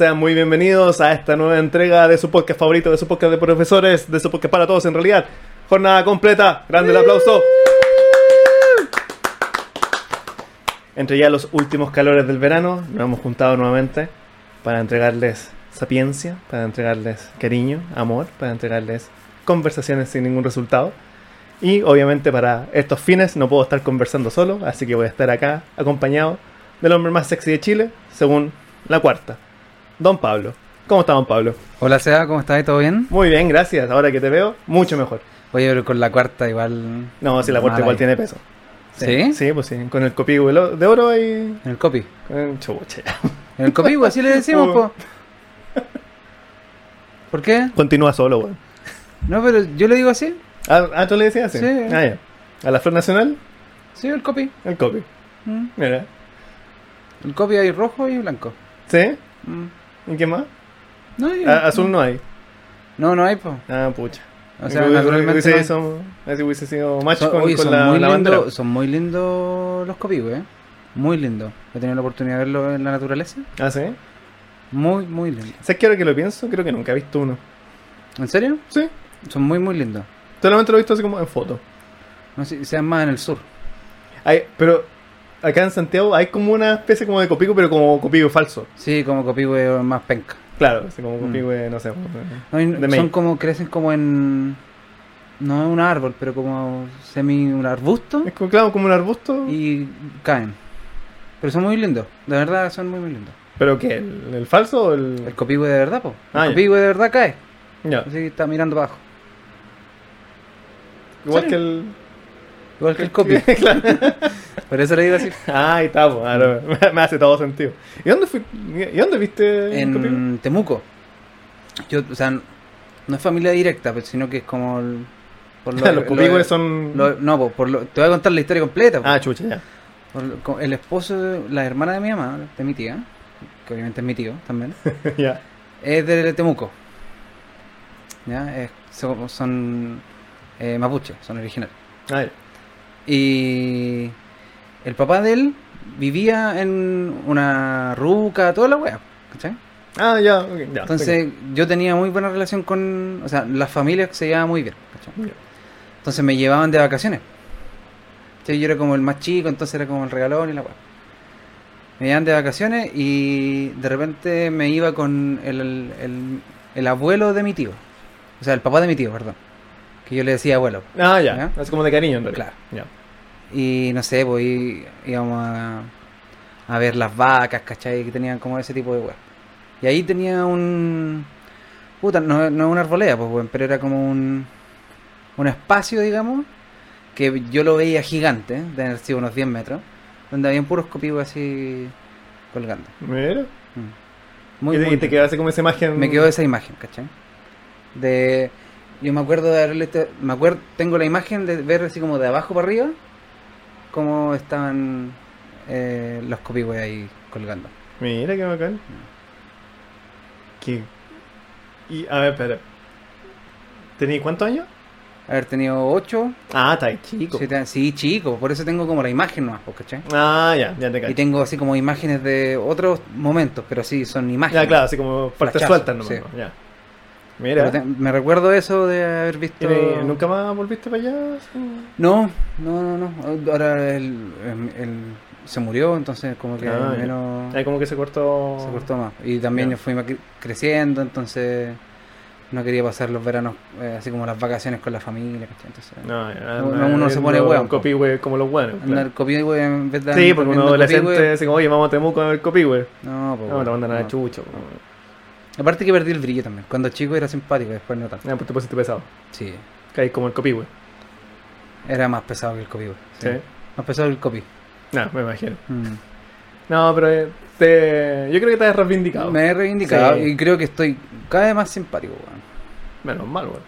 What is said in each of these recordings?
sean muy bienvenidos a esta nueva entrega de su podcast favorito, de su podcast de profesores, de su podcast para todos en realidad. Jornada completa, grande el aplauso. Entre ya los últimos calores del verano, nos hemos juntado nuevamente para entregarles sapiencia, para entregarles cariño, amor, para entregarles conversaciones sin ningún resultado. Y obviamente para estos fines no puedo estar conversando solo, así que voy a estar acá acompañado del hombre más sexy de Chile, según la cuarta, Don Pablo. ¿Cómo está Don Pablo? Hola Seba, ¿cómo estás? ¿Todo bien? Muy bien, gracias. Ahora que te veo, mucho mejor. Oye, pero con la cuarta igual... No, si la cuarta igual ahí. tiene peso. ¿Sí? Sí, pues sí. Con el copí de oro y... En el copy. con chucha. En el copy, pues, así le decimos, po. ¿Por qué? Continúa solo, weón. No, pero yo le digo así. Ah, ah, ¿tú le decías así? Sí. Ah, ya. A la Flor Nacional, Sí, el copy. el copy. Mm. Mira. El copy hay rojo y blanco. ¿Sí? Mm. ¿Y qué más? No, y- Ah, azul no hay. No, no hay, po. Ah, pucha. O sea, naturalmente hubiese, no hay. sido- así hubiese sido match Son, con, oye, con son, la, muy la bandera. lindos, son muy lindos los copy, güey. Muy lindos. He tenido la oportunidad de verlo en la naturaleza. Ah, sí. Muy, muy lindos. ¿Sabes qué ahora que lo pienso? Creo que nunca he visto uno. ¿En serio? Sí. Son muy, muy lindos. Solamente lo he visto así como en foto. No sé, sean más en el sur. Hay, pero acá en Santiago hay como una especie como de copico, pero como copico falso. Sí, como copy, güey, más penca. Claro, así como Mm. copico, de, no sé. No, De son como, crecen como en. No es un árbol, pero como semi un arbusto Es como, claro, como un arbusto. y caen. Pero son muy lindos, de verdad son muy, muy lindos. ¿Pero qué? ¿El, el falso o el.? El copihue de verdad, po. Ah. El copihue de verdad cae. Ya. Así que está mirando abajo. Igual que el. Igual que el copy. claro. Por eso le digo así. Ah, ahora me- me hace todo sentido. ¿Y dónde fui? ¿Y dónde viste el? En Temuco. Yo, o sea, no es familia directa, sino que es como. el- por lo- los lo- copigües son. lo- no, po, por lo, te voy a contar la historia completa. Ah, chucha, ya. Por el esposo, la hermana de mi mamá, de mi tía, que obviamente es mi tío también, ya. es de Temuco. ¿Ya? Es- son son eh, mapuche, son originales. Ah, ya. Y el papá de él vivía en una ruca, toda la wea, ¿cachai? Ah, ya, ok, ya. Entonces yo tenía muy buena relación con, o sea, las familias se llevaban muy bien, ¿cachai? Entonces me llevaban de vacaciones. Yo era como el más chico, entonces era como el regalón y la weá. Me llevaban de vacaciones y de repente me iba con el, el, el abuelo de mi tío. O sea, el papá de mi tío, perdón. Que yo le decía abuelo. Ah, ya. ¿Ya? Es como de cariño, en realidad. Claro. Ya. Y no sé, pues íbamos a, a ver las vacas, ¿cachai? Que tenían como ese tipo de weá. Y ahí tenía un... Puta, no, no una arboleda, pues, weón, pero era como un... Un espacio, digamos, que yo lo veía gigante, de haber sido unos 10 metros, donde habían puros copigos así colgando. Mira. Mm. Muy, y muy y te lindo. quedaste como esa imagen. Me quedó esa imagen, ¿cachai? De... Yo me acuerdo de haberle... Me acuerdo... Tengo la imagen de ver así como de abajo para arriba cómo estaban eh, los copihue ahí colgando. Mira qué bacán. ¿Qué? Y, a ver, espera. ¿Tenías cuántos años? Haber tenido 8, Ah, está ahí, chico. sí, chico, por eso tengo como la imagen nomás, pues, ¿cachai? Ah, ya, ya te Y cacho. tengo así como imágenes de otros momentos, pero sí, son imágenes. Ya, claro, así como partes sueltas nomás. sí. ¿no? Ya. Mira. te- me recuerdo eso de haber ¿Y visto... ¿Nunca más volviste para allá? No, no, no, no. Ahora él, él- él se murió, entonces como que Ah, menos Ahí como que se cortó. se cortó más. Y también Ya. yo fui cre- creciendo, entonces no quería pasar los veranos eh, así como las vacaciones con la familia, ¿cachai? Entonces, No, Uno- uno se pone hueón, po. Copihue como los buenos. andar copihue en vez de Sí, porque un adolescente así como, oye, vamos a Temuco a ver Copihue. No, pues, No, te mandan a no. Aparte que perdí el brillo también. Cuando chico era simpático, después no tanto. Ya, pues te pusiste pesado. Sí, Caí como el Copihue. era más pesado que el copihue. Sí. Sí. Más pesado que el copi. No, me imagino. Mm. No, pero eh, te... yo creo que te has reivindicado. Me he reivindicado Sí. y creo que estoy cada vez más simpático, weón. Menos mal, weón.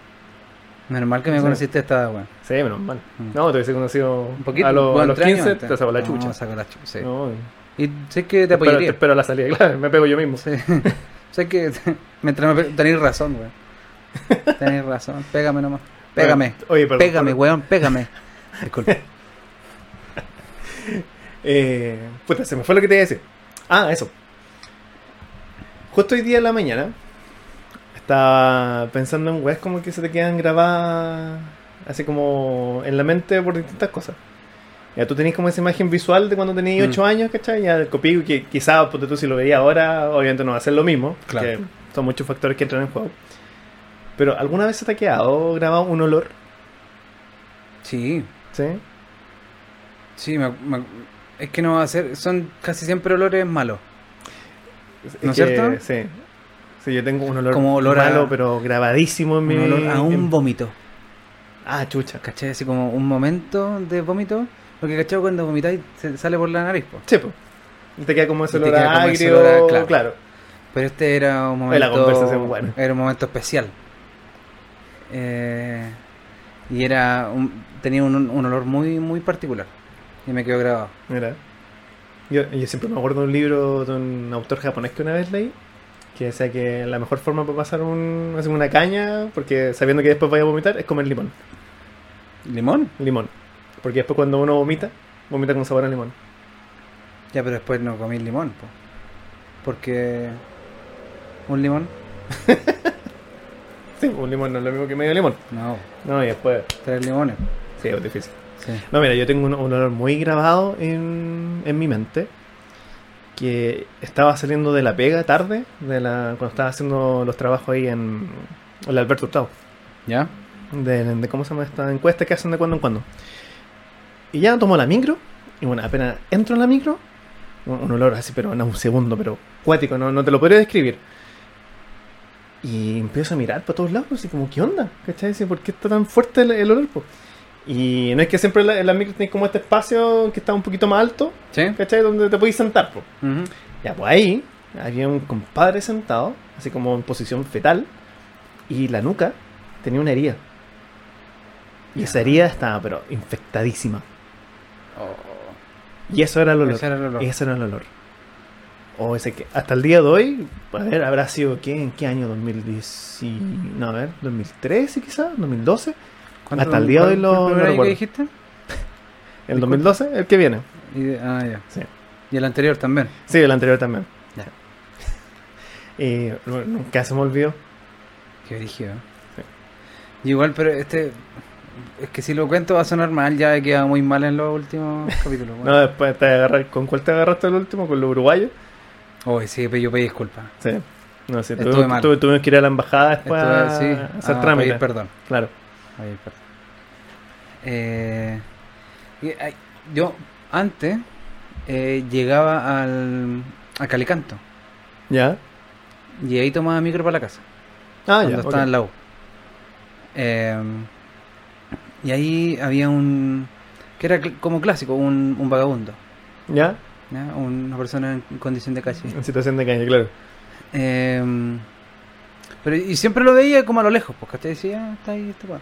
Menos mal que me Sí. conociste a esta edad, weón. Sí, menos mal. Mm. No, te hubiese conocido Un poquito. a, los- a los tres años 15, antes. te sacó la No, chucha. saco la chucha, sí. No, Y sé que te te espero, te apoyaría. espero la salida, claro, me pego yo mismo. Sí. sé que mientras me tenéis razón, weón. Tenéis razón. Pégame nomás. Pégame. Oye, perdón. pégame, perdón. weón, pégame. Disculpe. Eh, puta, se me fue lo que te iba a decir. Ah, eso. justo hoy día en la mañana estaba pensando en weas como que se te quedan grabadas así como en la mente por distintas cosas. Ya tú tenés como esa imagen visual de cuando tenías Mm. 8 años, ¿cachai? Ya el copio que quizás porque tú si lo veías ahora, obviamente no va a ser lo mismo. Claro. son muchos factores que entran en juego. Pero ¿alguna vez se te ha quedado grabado un olor? Sí, ¿Sí? sí, me- me- es que no va a ser, son casi siempre olores malos. ¿No es cierto? Sí. Sí, yo tengo un olor, Como olor a- malo, pero grabadísimo en mi... Un olor a un en- vómito. Ah, chucha. ¿Cachai? Así como un momento de vómito. Porque, ¿cachai? Cuando vomitáis se sale por la nariz, po. Sí, pues. Y te queda como ese olor agrio, olor a- claro. claro. Pero este era un la momento. conversación buena. Era un momento especial. Eh, y era. un- tenía un, un olor muy, muy particular. Y me quedó grabado. Mira. Yo, yo siempre me acuerdo de un libro de un autor japonés que una vez leí que decía que la mejor forma para pasar un, una caña, porque sabiendo que después vaya a vomitar, es comer limón. ¿Limón? Limón. Porque después cuando uno vomita, vomita con sabor a limón. Ya, pero después no comí limón, po. Porque. ¿Un limón? Sí, un limón no es lo mismo que medio limón. No, No, y después... tres limones. Sí, es difícil. Sí. No, mira, yo tengo un, un olor muy grabado en, en mi mente. Que estaba saliendo de la pega tarde, de la, cuando estaba haciendo los trabajos ahí en, en el Alberto Hurtado. ¿Ya? de, de cómo se llama esta encuesta que hacen de cuando en cuando. Y ya tomo la micro, y bueno, apenas entro en la micro, un, un olor así, pero no un segundo, pero cuático, no, no te lo podría describir. Y empiezo a mirar para todos lados, así como, ¿qué onda? ¿Cachai? ¿Por qué está tan fuerte el, el olor? po? Y no es que siempre en la, la micro tenés como este espacio que está un poquito más alto, ¿Sí? ¿cachai? Donde te podéis sentar, po. Ya, pues ahí había un compadre sentado, así como en posición fetal, y la nuca tenía una herida. Y esa herida estaba, pero infectadísima. Oh, Y eso era el olor. ese era el olor. Ese era el olor. O ese que hasta el día de hoy, a ver, habrá sido, ¿qué? ¿En qué año? ¿2010? y- No, a ver, ¿2013 quizás? ¿2012? ¿Cuánto- hasta el día de hoy lo- el año que dijiste? ¿El Disculpa. 2012? El que viene. Y ah, ya. Sí. Y el anterior también. Sí, el anterior también. Ya. Y bueno, nunca se me olvidó. Qué brígido. Y igual, pero este. Es que si lo cuento va a sonar mal, ya he quedado muy mal en los últimos capítulos. No, después te agarras, ¿con cuál te agarraste el último? ¿Con los uruguayos? Uy, sí, pero yo pedí disculpas. Sí. No, sí, Estuve tuve- mal. tuve- tuvimos que ir a la embajada después Esto a sí, hacer a trámite. pedir perdón. Claro. pedir perdón. Eh, yo antes eh, llegaba al, a Calicanto ¿Ya? y ahí tomaba micro para la casa. Ah, cuando ya. estaba ok. en la U. Eh, y ahí había un. que era cl- como clásico, un, un vagabundo. ¿Ya? ¿ya? Una persona en condición de calle. En situación de caña, claro. Eh, pero y siempre lo veía como a lo lejos, porque te decía, "Ah, está ahí este weón".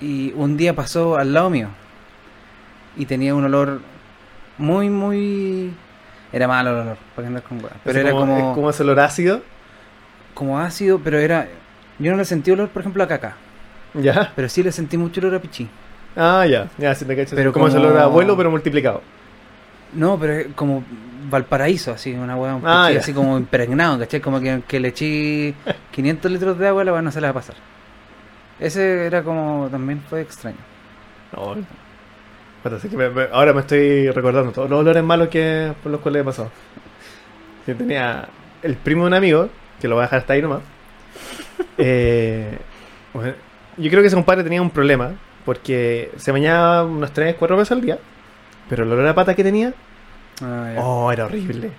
Y un día pasó al lado mío y tenía un olor muy, muy. Era malo el olor, para que andar con weón. Pero era como, Es como ese olor ácido. como ácido, pero era. Yo no le sentí olor, por ejemplo, a caca, ¿Ya? pero sí le sentí mucho olor a pichí. Ah, ya. Ya, si te cachas. Pero como, como- olor a abuelo, pero multiplicado. No, pero es como Valparaíso, así, una weá, un Ah, pichí así como impregnado, ¿cachai? Como que, que le eché 500 litros de agua, la weá no se la va a pasar. Ese era como, también fue extraño. No. Espérate, sí que me- me- ahora me estoy recordando todos los olores malos que por los cuales he pasado. Yo tenía el primo de un amigo, que lo voy a dejar hasta ahí nomás. Eh, yo creo que ese compadre tenía un problema, porque se bañaba unas 3, 4 veces al día, pero el olor a pata que tenía, Ah, oh, era horrible.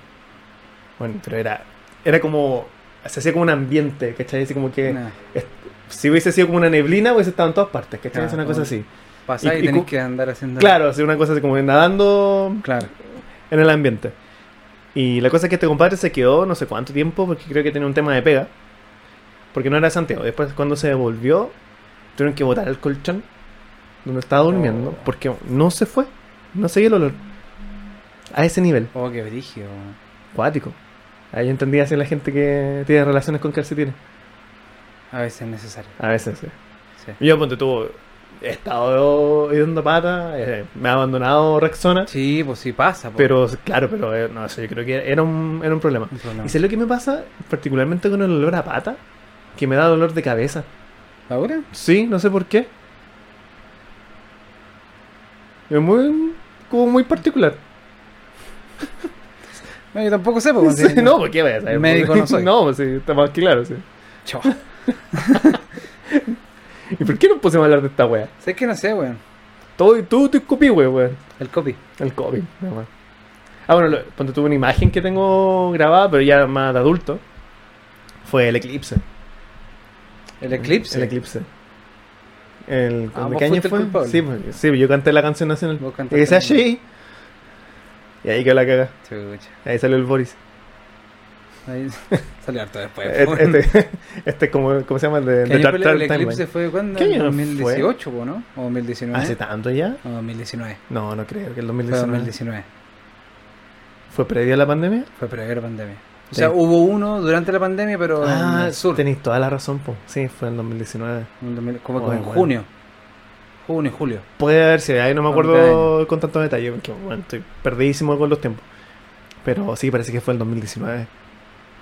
Bueno, pero era, era como, se hacía como un ambiente, ¿cachai? Así como que, Nah, si hubiese sido como una neblina, hubiese estado en todas partes, ¿cachai? Es una cosa así. Pasá y- y, tenés que andar haciendo. Claro, así una cosa así como nadando Claro. en el ambiente. Y la cosa es que este compadre se quedó no sé cuánto tiempo, porque creo que tenía un tema de pega. Porque no era Santiago. Después, cuando se devolvió, tuvieron que botar el colchón donde estaba durmiendo, Oh. porque no se fue. No seguía el olor. A ese nivel, Oh, qué brillo. cuático. Ahí yo entendía así la gente que tiene relaciones con calcetines. A veces es necesario. A veces, sí. Sí. Yo, ponte tú, he estado yendo pata, eh, me ha abandonado Rexona, Sí, pues sí pasa. pero claro, pero eh, no, eso yo creo que era un, era un problema. Un problema. ¿Y sé lo que me pasa? Particularmente con el olor a pata, que me da dolor de cabeza. ¿Ahora? Sí, no sé por qué. Es muy, como muy particular. No, yo tampoco sé, pues. Sí, no, ¿por qué vaya a saber? Médico no soy. No, pues sí, está más que claro, sí. Chao. ¿Y por qué no pusimos a hablar de esta wea? Sé que no sé, weón. Todo, todo te wea, weón. El copy. El más. Ah, bueno, cuando tuve una imagen que tengo grabada, pero ya más de adulto, fue el eclipse. El eclipse. El eclipse. El, Ah, ¿de vos ¿Qué año el fue? Sí, pues, sí, yo canté la canción nacional. Y la- así. Y ahí quedó la caga. Chucha. Ahí salió el Boris. Ahí salió harto después. Este, este, este es como, ¿cómo se llama? El de, ¿Qué de año fue el- el eclipse fue cuándo? ¿Qué año ¿En fue? 2018, po, ¿no? ¿O 2019? ¿Hace tanto ya? O 2019. No, no creo que el Fue 2019. 2019. ¿Fue previo a la pandemia? Fue previo a la pandemia. O sea, hubo uno durante la pandemia, pero en Ah, el sur. tenéis toda la razón, po. Sí, fue en 2019. En 2000 Como, en bueno. junio. Junio, julio. Puede haber sido, ahí no me acuerdo con tanto detalle, porque bueno, estoy perdidísimo con los tiempos. Pero sí, parece que fue el 2019.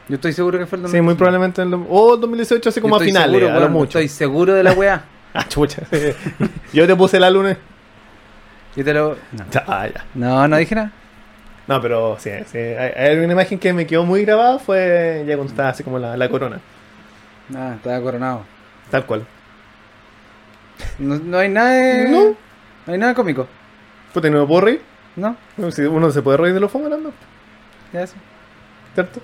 Yo estoy seguro que fue el 2019. Sí, muy probablemente el, do- o el 2018, así como a finales, seguro, a lo weón, mucho. Estoy seguro de la weá. Ah, chucha. Yo te puse la lunes. Yo te lo. No, Ah, ya. no, no dije nada. No, pero sí, sí. Hay, una imagen que me quedó muy grabada, fue ya cuando estaba así como la, la corona. Nada, estaba coronado. Tal cual. No, no hay nada de... No. No hay nada cómico. Puta, ¿y no me puedo reír? ¿No? Si uno se puede reír de los fomos hablando, Ya eso. ¿cierto?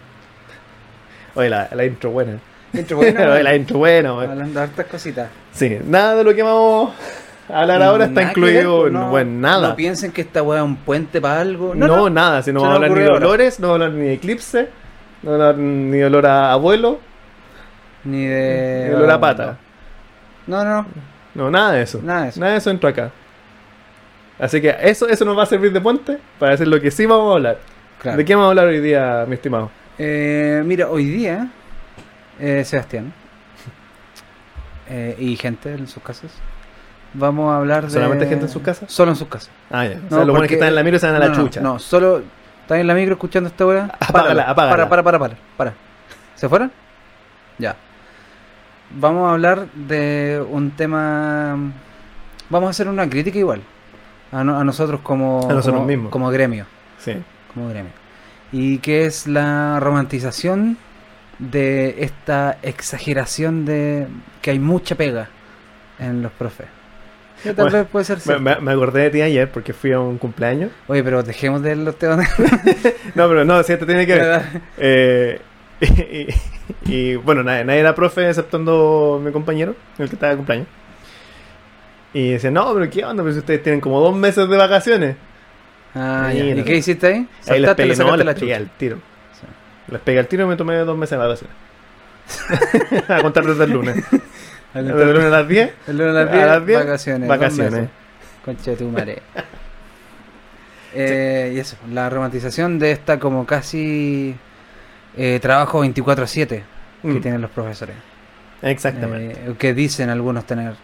Oye, la, la intro buena. Intro bueno, Oye, la intro buena. Hablando de hartas cositas. Sí, nada de lo que vamos hablar ahora está incluido pues, en no- bueno, nada. No piensen que esta weá es un puente para algo. No, No, no. nada, si no vamos a hablar ni de ocurrió ahora. olores, no vamos a hablar ni de eclipse, no vamos a hablar ni de olor a abuelo, Ni de... olor a pata. No, no. No, nada de eso. Nada de eso. Nada de eso entró acá. Así que eso, eso nos va a servir de puente para decir lo que sí vamos a hablar. Claro. ¿De qué vamos a hablar hoy día, mi estimado? Eh, mira, hoy día, eh, Sebastián eh, y gente en sus casas, vamos a hablar de... ¿Solamente gente en sus casas? Solo en sus casas. Ah, ya. O No, sea, los buenos que están en la micro se van a la No, chucha. No, solo están en la micro escuchando esta weá. Apágala, apágala. Para, para, para, para, para. ¿Se fueron? Ya. Vamos a hablar de un tema... Vamos a hacer una crítica igual. A, no- a nosotros como... A nosotros como, mismos. Como gremio. Sí. Como gremio. Y que es la romantización de esta exageración de que hay mucha pega en los profes. Que tal Bueno, vez puede ser Me, cierto. me- me acordé de ti ayer porque fui a un cumpleaños. Oye, pero dejemos de los temas. No, pero no, sí, te tiene que ver. Eh, y, y, bueno, nadie, nadie era profe exceptuando mi compañero, el que estaba de cumpleaños. Y decía, no, pero ¿qué onda? Pero si ustedes tienen como dos meses de vacaciones. Ah. ¿Y qué hiciste ahí? Ahí les Saltaste, pegué, no, les la pegué al tiro. Sí. Les pegué al tiro y me tomé dos meses de vacaciones. a contar desde el lunes. El lunes a las 10. El lunes a las A 10, las 10, vacaciones. vacaciones. Concha de tu madre. Eh, Y eso, la romantización de esta como casi eh, trabajo 24-7 que Mm, tienen los profesores. Exactamente. Eh, que dicen algunos tener.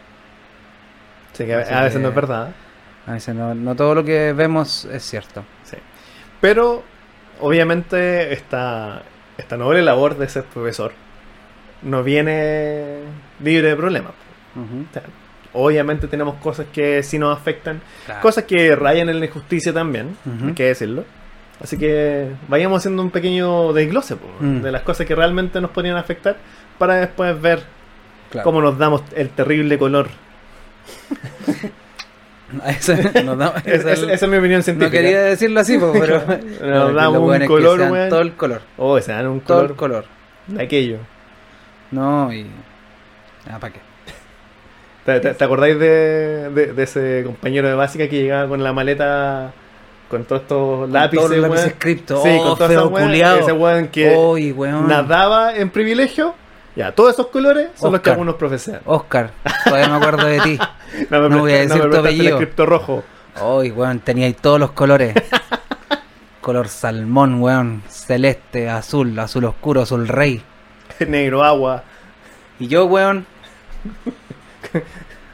Sí, que a, veces que- no es verdad. A veces no, no todo lo que vemos es cierto. Sí. Pero, obviamente, esta, esta noble labor de ser profesor no viene libre de problemas. Ujú. O sea, obviamente tenemos cosas que sí nos afectan, Claro. cosas que rayan en la injusticia también, hay que decirlo. Así que vayamos haciendo un pequeño desglose po, Mm. de las cosas que realmente nos podrían afectar para después ver Claro. cómo nos damos el terrible color. Es- es- esa es mi opinión científica. no quería decirlo así, po, pero. Nos damos un es que color, weón. Todo el color. Oh, se dan un Todo color el color. de aquello. No, y. Ah, ¿para qué? ¿Te, te- te acordáis de, de- de ese compañero de básica que llegaba con la maleta con todos estos lápices, Todos los lápices cripto. Sí, oh, con. Ese weón que Oy, weón. nadaba en privilegio. Ya, todos esos colores son los que algunos profesan. Oscar, todavía me acuerdo de ti. No, me no voy a decir me tu apellido. escripto rojo. Oy, weón, teníais todos los colores. Color salmón, weón. Celeste, azul, azul oscuro, azul rey. Negro agua. Y yo, weón.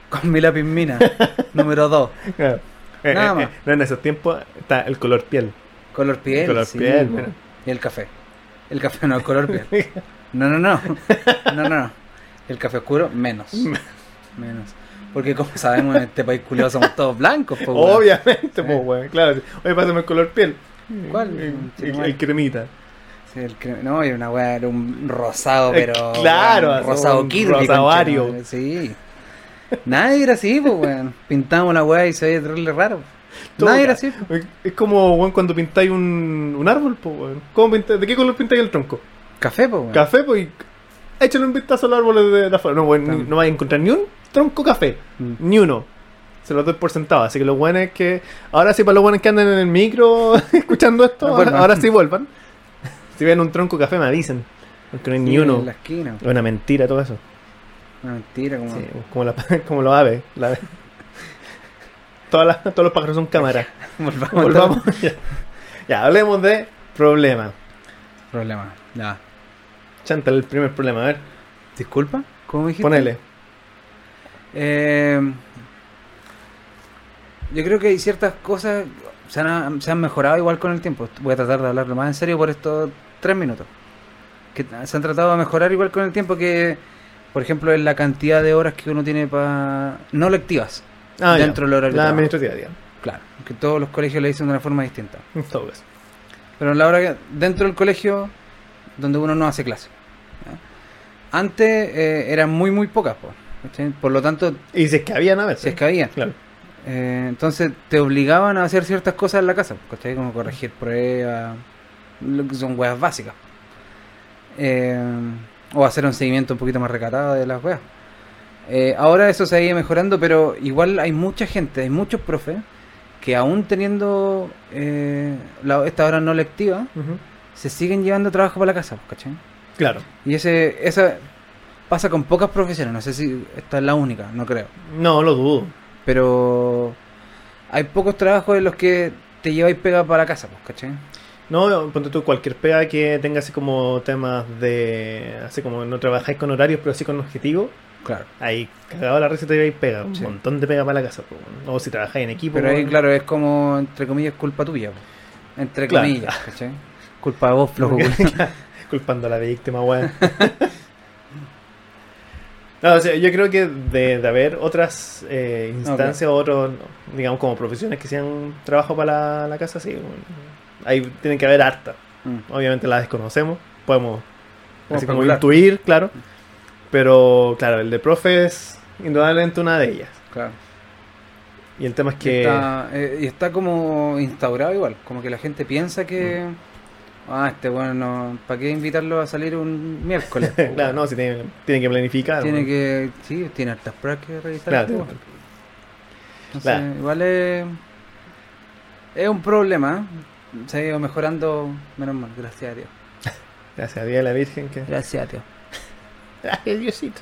Con mi lápiz mina. número 2. Claro. Eh, Nada eh, más. eh, no, en esos tiempos está el color piel. Color piel. Color sí, piel. Y el café. El café no, el color piel. No, no, no. No, no, no. El café oscuro, menos. Menos. Porque como sabemos, en este país culiado somos todos blancos, po, weón. Obviamente, pues, weón. Claro. Oye, pásame el color piel. ¿Cuál? El, el- el cremita. El no, era una weá, era un rosado, Eh, pero. claro, rosado un Kirby. rosado concha ario. madre, Sí. Nadie era así, pues, weón. Pintamos la weá y se veía terrible raro. Todo Nadie era así, po. Es como, weón, cuando pintáis un, un árbol, pues, weón. ¿Cómo pintáis? ¿De qué color pintáis el tronco? Café, pues, weón. Café, pues, y échale un vistazo a los árboles de, afuera. No, weón, También. no vais a encontrar ni un tronco café. Mm. Ni uno. Se los doy por sentado. Así que lo bueno es que. Ahora sí, para los buenos que andan en el micro escuchando esto, ahora, vuelvan. ahora sí vuelvan. Si ven un tronco café, me avisen. Porque no hay ni uno. En la esquina. Es una mentira todo eso. Una mentira, como. Sí, como, la, como los aves. la ave. Todas las- todos los pájaros son cámaras. Volvamos. Volvamos. ya. ya, hablemos de problemas. Problema. Ya. Chántale el primer problema, a ver. ¿Disculpa? ¿Cómo dijiste? Ponele. Eh, yo creo que hay ciertas cosas se han, se han mejorado igual con el tiempo. Voy a tratar de hablarlo más en serio por estos tres minutos. Que se han tratado de mejorar igual con el tiempo que, por ejemplo, en la cantidad de horas que uno tiene para no lectivas. Ah, ya. Dentro del horario La administrativa, digamos. Claro, que todos los colegios le dicen de una forma distinta. Todo caso. Pero la hora que, dentro del colegio donde uno no hace clase. ¿ya? Antes eh, eran muy, muy pocas. Por lo tanto, Y si es que había naves. si es que había. Claro. Eh, entonces te obligaban a hacer ciertas cosas en la casa. Como corregir pruebas, lo que son weas básicas. Eh, o hacer un seguimiento un poquito más recatado de las weas. Eh, ahora eso se ha ido mejorando, pero igual hay mucha gente, hay muchos profes que aún teniendo eh, la, esta hora no lectiva, se siguen llevando trabajo para la casa, ¿cachai? Claro. Y ese, esa pasa con pocas profesiones, no sé si esta es la única, no creo. No, lo dudo. Pero hay pocos trabajos en los que te lleváis pega para la casa, pues, ¿cachai? No, ponte tú cualquier pega que tenga así como temas de. Así como no trabajáis con horarios, pero sí con objetivos. Claro. Ahí cagado la receta y pega. Un Sí. montón de pega para la casa. po. O si trabajáis en equipo. Pero ahí, claro, es como, entre comillas, culpa tuya. Entre Claro. comillas, ¿cachai? Culpa de vos, flojo. Culpando a la víctima, weón. No, o sea, yo creo que de, de haber otras eh, instancias o otros, digamos, como profesiones que sean trabajo para la, la casa, sí. bueno, ahí tienen que haber harta. Mm. Obviamente la desconocemos, podemos así como intuir, claro. Pero claro, el de profe es indudablemente una de ellas. Claro. Y el tema es Y que... está, eh, y está como instaurado igual, como que la gente piensa que... Ah, este bueno, ¿para qué invitarlo a salir un miércoles? claro, no, si tiene, tiene que planificar. Tiene bueno. que... Sí, tiene hartas pruebas que revisar. Claro, tiene- Entonces, Claro. igual es, es un problema. ¿eh? Se ha ido mejorando, menos mal, gracias a Dios. Gracias a Dios a la Virgen que... Gracias a Dios. Gracias Diosito.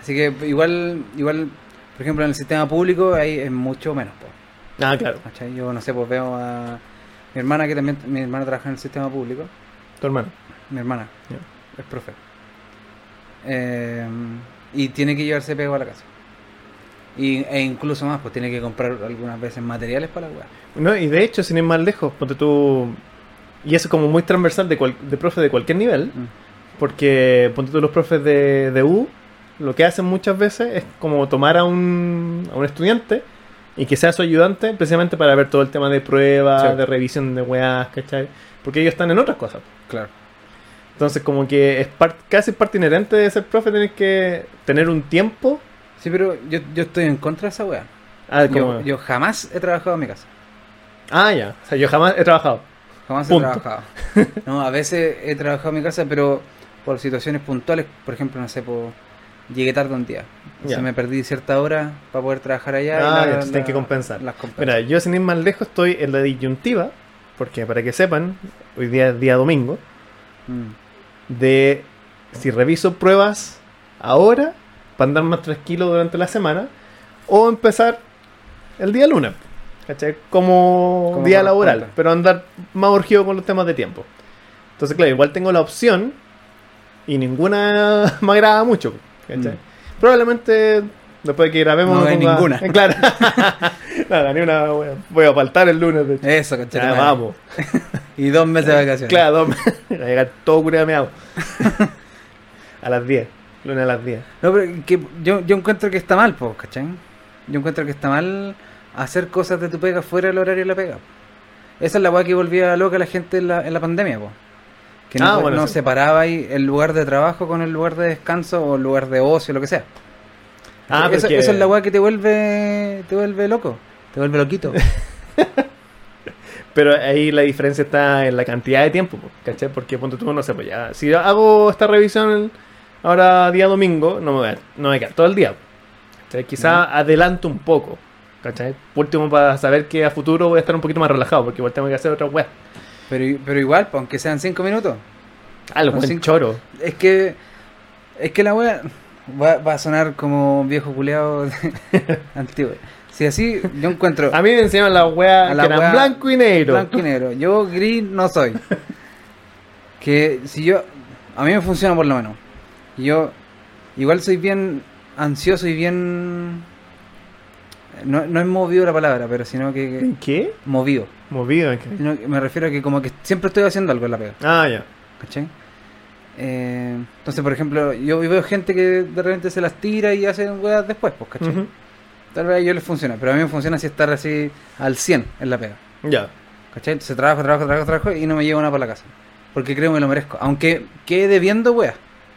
Así que igual, igual, por ejemplo, en el sistema público ahí es mucho menos. po, Ah, claro. ¿cachai? Yo no sé, pues veo a mi hermana que también, mi hermana trabaja en el sistema público. Tu hermano. Mi hermana es profe. Eh, y tiene que llevarse pego a la casa. Y, e incluso más, pues tiene que comprar algunas veces materiales para la weá. No, y de hecho, sin ir más lejos, ponte tú... Y eso es como muy transversal de, cual- de profe de cualquier nivel. Mm. Porque ponte tú los profes de, de U, lo que hacen muchas veces es como tomar a un, a un estudiante y que sea su ayudante precisamente para ver todo el tema de pruebas, Sí. de revisión de weas, ¿cachai? Porque ellos están en otras cosas. Claro. Entonces como que es par- casi parte inherente de ser profe tener que tener un tiempo. Sí, pero yo, yo estoy en contra de esa weá. Ah, Yo, yo jamás he trabajado en mi casa. ah, ya. O sea, yo jamás he trabajado. Jamás Punto. he trabajado. No, a veces he trabajado en mi casa, pero por situaciones puntuales. Por ejemplo, no sé, por... llegué tarde un día. Entonces Ya. me perdí cierta hora para poder trabajar allá. Ah, y tienes que compensar. Las. Mira, yo sin ir más lejos estoy en la disyuntiva, porque para que sepan, hoy día es día domingo, Mm. de si reviso pruebas ahora para andar más tranquilo durante la semana o empezar el día lunes, ¿cachai? Como, Como día laboral, pero andar más urgido con los temas de tiempo. Entonces, claro, igual tengo la opción y ninguna me agrada mucho, ¿cachai? Mm. Probablemente Después de que grabemos. No hay ninguna. Claro. Nada, ni una. Voy a, faltar el lunes. De hecho. Eso, cachete. Ya, vamos. Y dos meses de vacaciones. Claro, dos meses. Va a llegar todo curameado. a las 10. Lunes a las 10. No, pero que yo, yo encuentro que está mal, pues, ¿cachai? Yo encuentro que está mal hacer cosas de tu pega fuera del horario de la pega. Esa es la weá que volvía loca a la gente en la, en la pandemia, pues. Que no, Ah, bueno, no sí. separaba ahí el lugar de trabajo con el lugar de descanso o el lugar de ocio, lo que sea. Ah, eso, porque- eso es la weá que te vuelve, te vuelve loco, te vuelve loquito. Pero ahí la diferencia está en la cantidad de tiempo, po, ¿cachai? Porque ponte tú, no sé, pues ya. Si hago esta revisión ahora día domingo, no me voy a, no me voy a quedar todo el día. ¿cachai? Quizá adelanto un poco, ¿cachai? Por último, para saber que a futuro voy a estar un poquito más relajado, porque igual tengo que hacer otra web. pero, pero igual, aunque sean cinco minutos. Ah, lo buen choro. Es que, es que la wea va, va a sonar como un viejo culeado antiguo. Si así, yo encuentro A mí me enseñaron la wea A la que eran blanco y negro. blanco y negro. Yo gris no soy. Que si yo, a mí me funciona por lo menos. Yo igual soy bien ansioso y bien, no, no es movido la palabra, pero sino que ¿Qué? movido. Movido. ¿qué? Sino que me refiero a que como que siempre estoy haciendo algo en la pega. Ah, ya. ¿Cachai? Eh, entonces, por ejemplo, yo veo gente que de repente se las tira y hace weas después, pues, ¿cachai? Tal vez a ellos les funciona, pero a mí me funciona así estar así al 100 en la pega. Ya. ¿Cachai? Entonces trabajo, trabajo, trabajo, trabajo y no me llevo nada para la casa. Porque creo que me lo merezco. Aunque quede debiendo weas,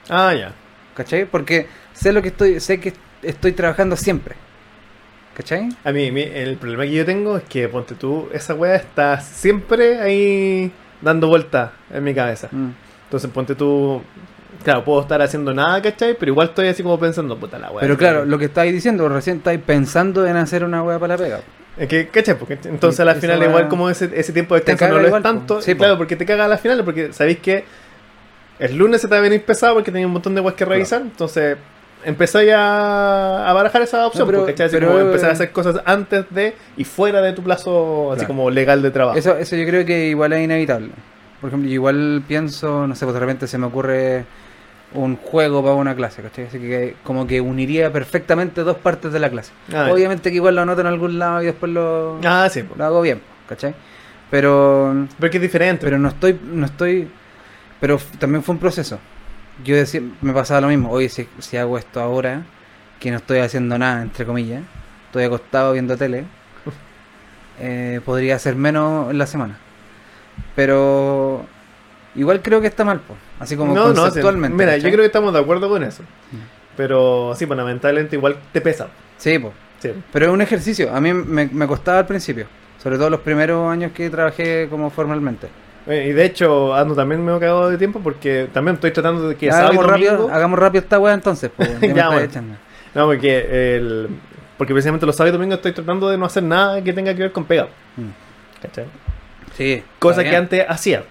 Ah, ya. ¿cachai? Porque sé lo que estoy, sé que estoy trabajando siempre. ¿Cachai? A mí, mi- el problema que yo tengo es que, ponte tú, esa wea está siempre ahí dando vueltas en mi cabeza. Mm. Entonces, ponte tú, claro, puedo estar haciendo nada, ¿cachai? Pero igual estoy así como pensando, puta la wea. Pero claro, lo que estáis diciendo, recién estáis pensando en hacer una wea para la pega. Es que, ¿cachai? Porque entonces a la final igual como ese, ese tiempo de descanso no lo es tanto. Sí, po. claro, porque te caga a la final, porque sabéis que el lunes se te va a venir pesado porque tenía un montón de weas que revisar. Entonces, empezáis a, a barajar esa opción, No, pero- porque empezar a hacer cosas antes de y fuera de tu plazo, así como legal de trabajo. Eso, eso yo creo que igual es inevitable. Por ejemplo, igual pienso, no sé, pues de repente se me ocurre un juego para una clase, ¿cachai? Así que como que uniría perfectamente dos partes de la clase. Ah, Obviamente que igual lo anoto en algún lado y después lo, Ah, sí, lo hago bien, ¿cachai? Pero pero que es diferente. pero no estoy no estoy pero también fue un proceso. Yo decía, me pasaba lo mismo, oye, si, si hago esto ahora, que no estoy haciendo nada, entre comillas, estoy acostado viendo tele, eh, podría hacer menos en la semana. Pero igual creo que está mal, po. así como no, no, sí. conceptualmente. Mira, yo creo que estamos de acuerdo con eso. Mm. Pero sí, pues lamentablemente igual te pesa. Sí. Sí. pero es un ejercicio. A mí me, me costaba al principio, sobre todo los primeros años que trabajé como formalmente. Eh, Y de hecho, ando también me he cagado de tiempo porque también estoy tratando de que sábado y hagamos, rápido, domingo- hagamos rápido esta weá entonces. po, ¿qué me Ya, bueno. No, porque el... Porque precisamente los sábados y domingos estoy tratando de no hacer nada que tenga que ver con pega. Mm. ¿Cachai? Sí. Cosa que antes hacía.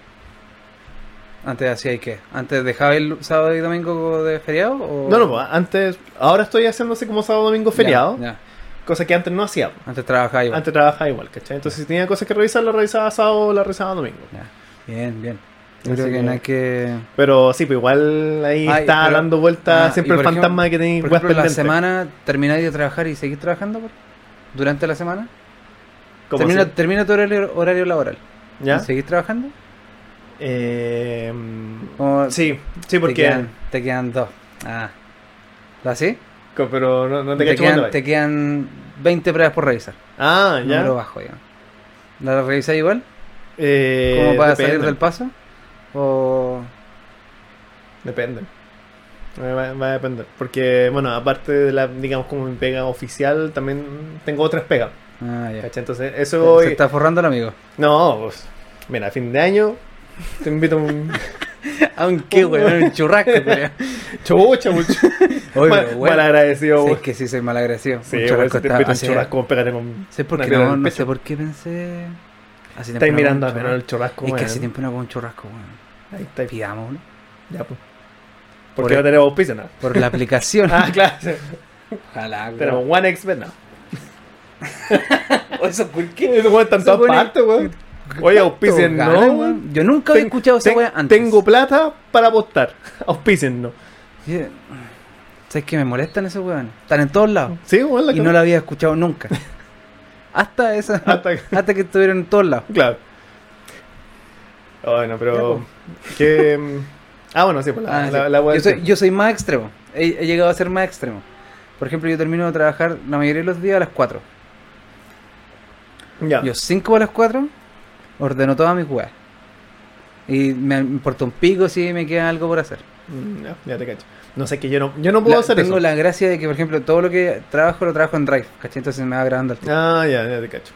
Antes hacía y qué? ¿Antes dejaba el sábado y domingo de feriado? O... No, no, pues, antes... Ahora estoy haciendo así como sábado domingo Ya, feriado. ya. Cosa que antes no hacía. Antes trabajaba igual. Antes trabajaba igual, ¿cachai? Entonces si tenía cosas que revisar, las revisaba sábado, las revisaba domingo. Ya. Bien, bien. Yo creo que, que- no hay que... Pero sí, pues igual ahí Ay, está pero- dando vueltas Ah, siempre el fantasma de que tenéis Por ejemplo, la semana termináis de trabajar y seguís trabajando por- durante la semana. ¿Cómo Termina, así? termina tu horario, horario laboral. ¿Ya? ¿Y ¿Seguís trabajando? Eh, sí, sí, Te porque... quedan, te quedan dos. Ah. ¿Así? Pero no, no te, Te, quedan, te quedan 20 pruebas por revisar. Ah, ya. Número bajo, digamos. ¿La revisáis igual? Eh, ¿Como para depende, salir del paso? ¿O...? Depende. Eh, Va, va a depender. Porque, bueno, aparte de la, digamos, como mi pega oficial, también tengo otras pegas. Ah, ya. ¿cachai? Entonces, Se, eso... se está forrando el amigo. No, pues... Mira, a fin de año te invito a un... Aunque, weón, un churrasco, weón. Chucha, mucho. Oye, mal, mal agradecido, es que sí soy mal agresivo. Sí, un churrasco si te está un churrasco, pégate con... Sé por qué no, no sé por qué pensé... Estáis mirando a menos el churrasco. Es que weón. hace tiempo no hago un churrasco, weón. Ahí está. Pidámoslo. Ya, pues. Por Porque no tenemos auspicio, ¿no? Por la aplicación. Ah, claro. Ojalá, weón. Tenemos One no. O eso, ¿por qué? Eso, güey, está en Eso todas pone- partes, güey. Oye, auspicien, no, weón. güey. Yo nunca había escuchado esa weá antes. Tengo plata para apostar. Auspicien, no. Yeah. ¿Sabes qué me molestan esos weones? Están en todos lados. Sí, la Y no la había escuchado nunca. Hasta esa. Hasta Hasta, que- estuvieron en todos lados. Claro. Bueno, pero. Que. mm, Ah, bueno, sí, pues la, Ah, la, sí. la yo, soy, yo soy más extremo. He, he llegado a ser más extremo. Por ejemplo, yo termino de trabajar la mayoría de los días a las 4. tiempo. Ya. Yo 5 a las 4 ordeno todas mis weas. Y me importa un pico si me queda algo por hacer. Mm, Ya, ya te cacho. No sé, que yo no, yo no puedo La- hacer tengo eso. la gracia de que, por ejemplo, todo lo que trabajo lo trabajo en Drive. ¿cachai? Entonces me va grabando el tiempo. Ah, ya, ya te cacho.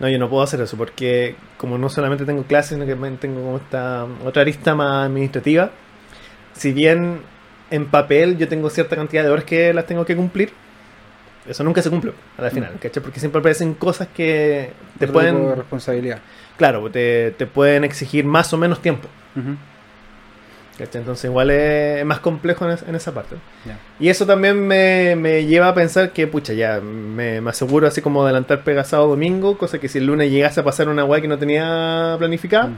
No, yo no puedo hacer eso porque como no solamente tengo clases, sino que también tengo como esta otra arista más administrativa. Si bien en papel yo tengo cierta cantidad de horas que las tengo que cumplir, eso nunca se cumple a la final, Mm. ¿cachai? Porque siempre aparecen cosas que te Otro tipo de pueden, responsabilidad. claro, te, te pueden exigir más o menos tiempo. ¿Cachai? Entonces igual es más complejo en, es- en esa parte. Y eso también me, me lleva a pensar que, pucha, ya me, me aseguro así como adelantar pega sábado domingo, cosa que si el lunes llegase a pasar una weá que no tenía planificada, Mm.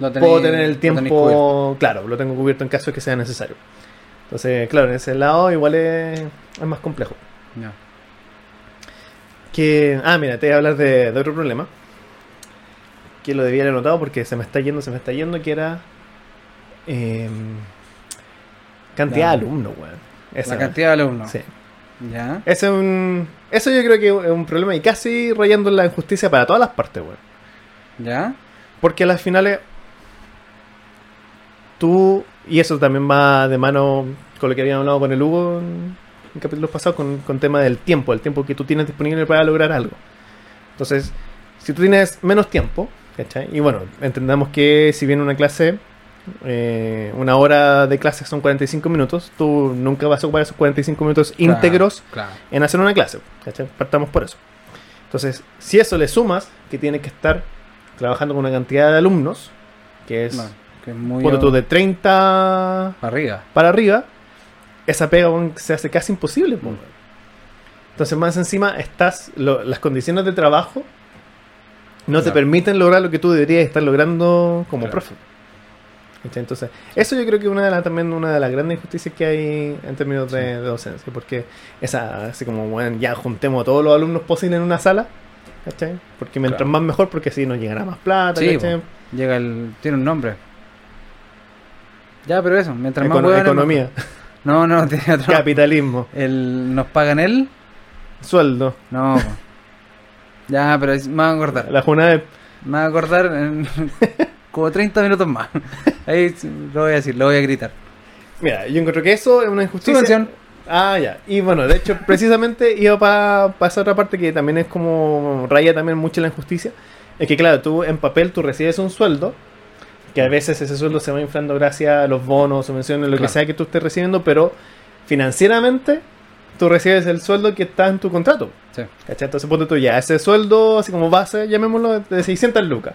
Tenéis- puedo tener el tiempo, claro, lo tengo cubierto en caso de que sea necesario. Entonces, claro, en ese lado igual es, es más complejo. Ya. Que, ah, mira, te voy a hablar de, de otro problema. Que lo debía haber notado porque se me está yendo, se me está yendo, que era em, cantidad de alumnos, weón. Esa, La cantidad de alumnos. Sí. Ya. Ese es un, eso yo creo que es un problema y casi rayando en la injusticia para todas las partes, weón. Ya. Porque a las finales, tú, y eso también va de mano con lo que habíamos hablado con el Hugo en, en capítulos pasados, con, con tema del tiempo, el tiempo que tú tienes disponible para lograr algo. Entonces, si tú tienes menos tiempo, ¿cachai? Y bueno, entendamos que si bien una clase, eh, una hora de clase son 45 minutos, tú nunca vas a ocupar esos 45 minutos íntegros Claro. en hacer una clase. ¿cachai? Partamos por eso. Entonces, si eso le sumas que tienes que estar trabajando con una cantidad de alumnos, que es, No, que es muy tú, de 30 arriba. para arriba, esa pega se hace casi imposible. po, Mm. Entonces, más encima, estás lo- las condiciones de trabajo no te permiten lograr lo que tú deberías estar logrando como profe. Entonces, eso yo creo que es una de las también una de las grandes injusticias que hay en términos de, Sí. de docencia, porque esa, así como, bueno, ya juntemos a todos los alumnos posibles en una sala, ¿cachai? Porque mientras Claro. más mejor, porque así nos llegará más plata, Sí. Llega el. Tiene un nombre. Ya, pero eso. Mientras más hueones, economía. No, no, tiene otro. capitalismo, El, ¿Nos pagan él? sueldo, No. ya, pero es- me va a acordar. la jornada Me va a acordar en como 30 minutos más. Ahí lo voy a decir, lo voy a gritar. Mira, yo encuentro que eso es una injusticia. Subvención. Ah, ya. Y bueno, de hecho, precisamente iba para esa otra parte que también es como raya también mucho la injusticia. Es que, claro, tú en papel tú recibes un sueldo, que a veces ese sueldo se va inflando gracias a los bonos, subvenciones, lo que sea que tú estés recibiendo, pero financieramente tú recibes el sueldo que está en tu contrato. Sí. ¿Cachai? Entonces ponte tú ya ese sueldo, así como base, llamémoslo, de 600 lucas.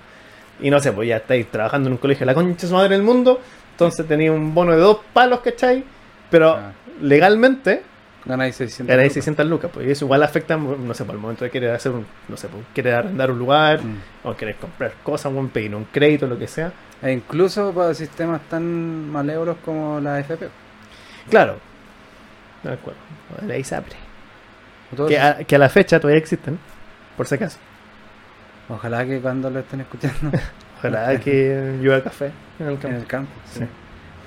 Y no sé, pues ya estáis trabajando en un colegio de la concha de su madre del mundo, entonces tenéis un bono de dos palos, ¿cachai? Pero Ah. legalmente Ganáis 600. ganáis lucas. 600 lucas, pues y eso igual afecta, no sé, por el momento de querer hacer un, no sé, pues, querer arrendar un lugar, Mm. o querer comprar cosas, o pedir un crédito, lo que sea. E incluso para sistemas tan malévolos como la FP. Claro. De acuerdo. La ISAPRE. O todo Que a, que a la fecha todavía existen, por si acaso. Ojalá que cuando lo estén escuchando Ojalá que llueva café en el en campo. el campo. sí. Sí.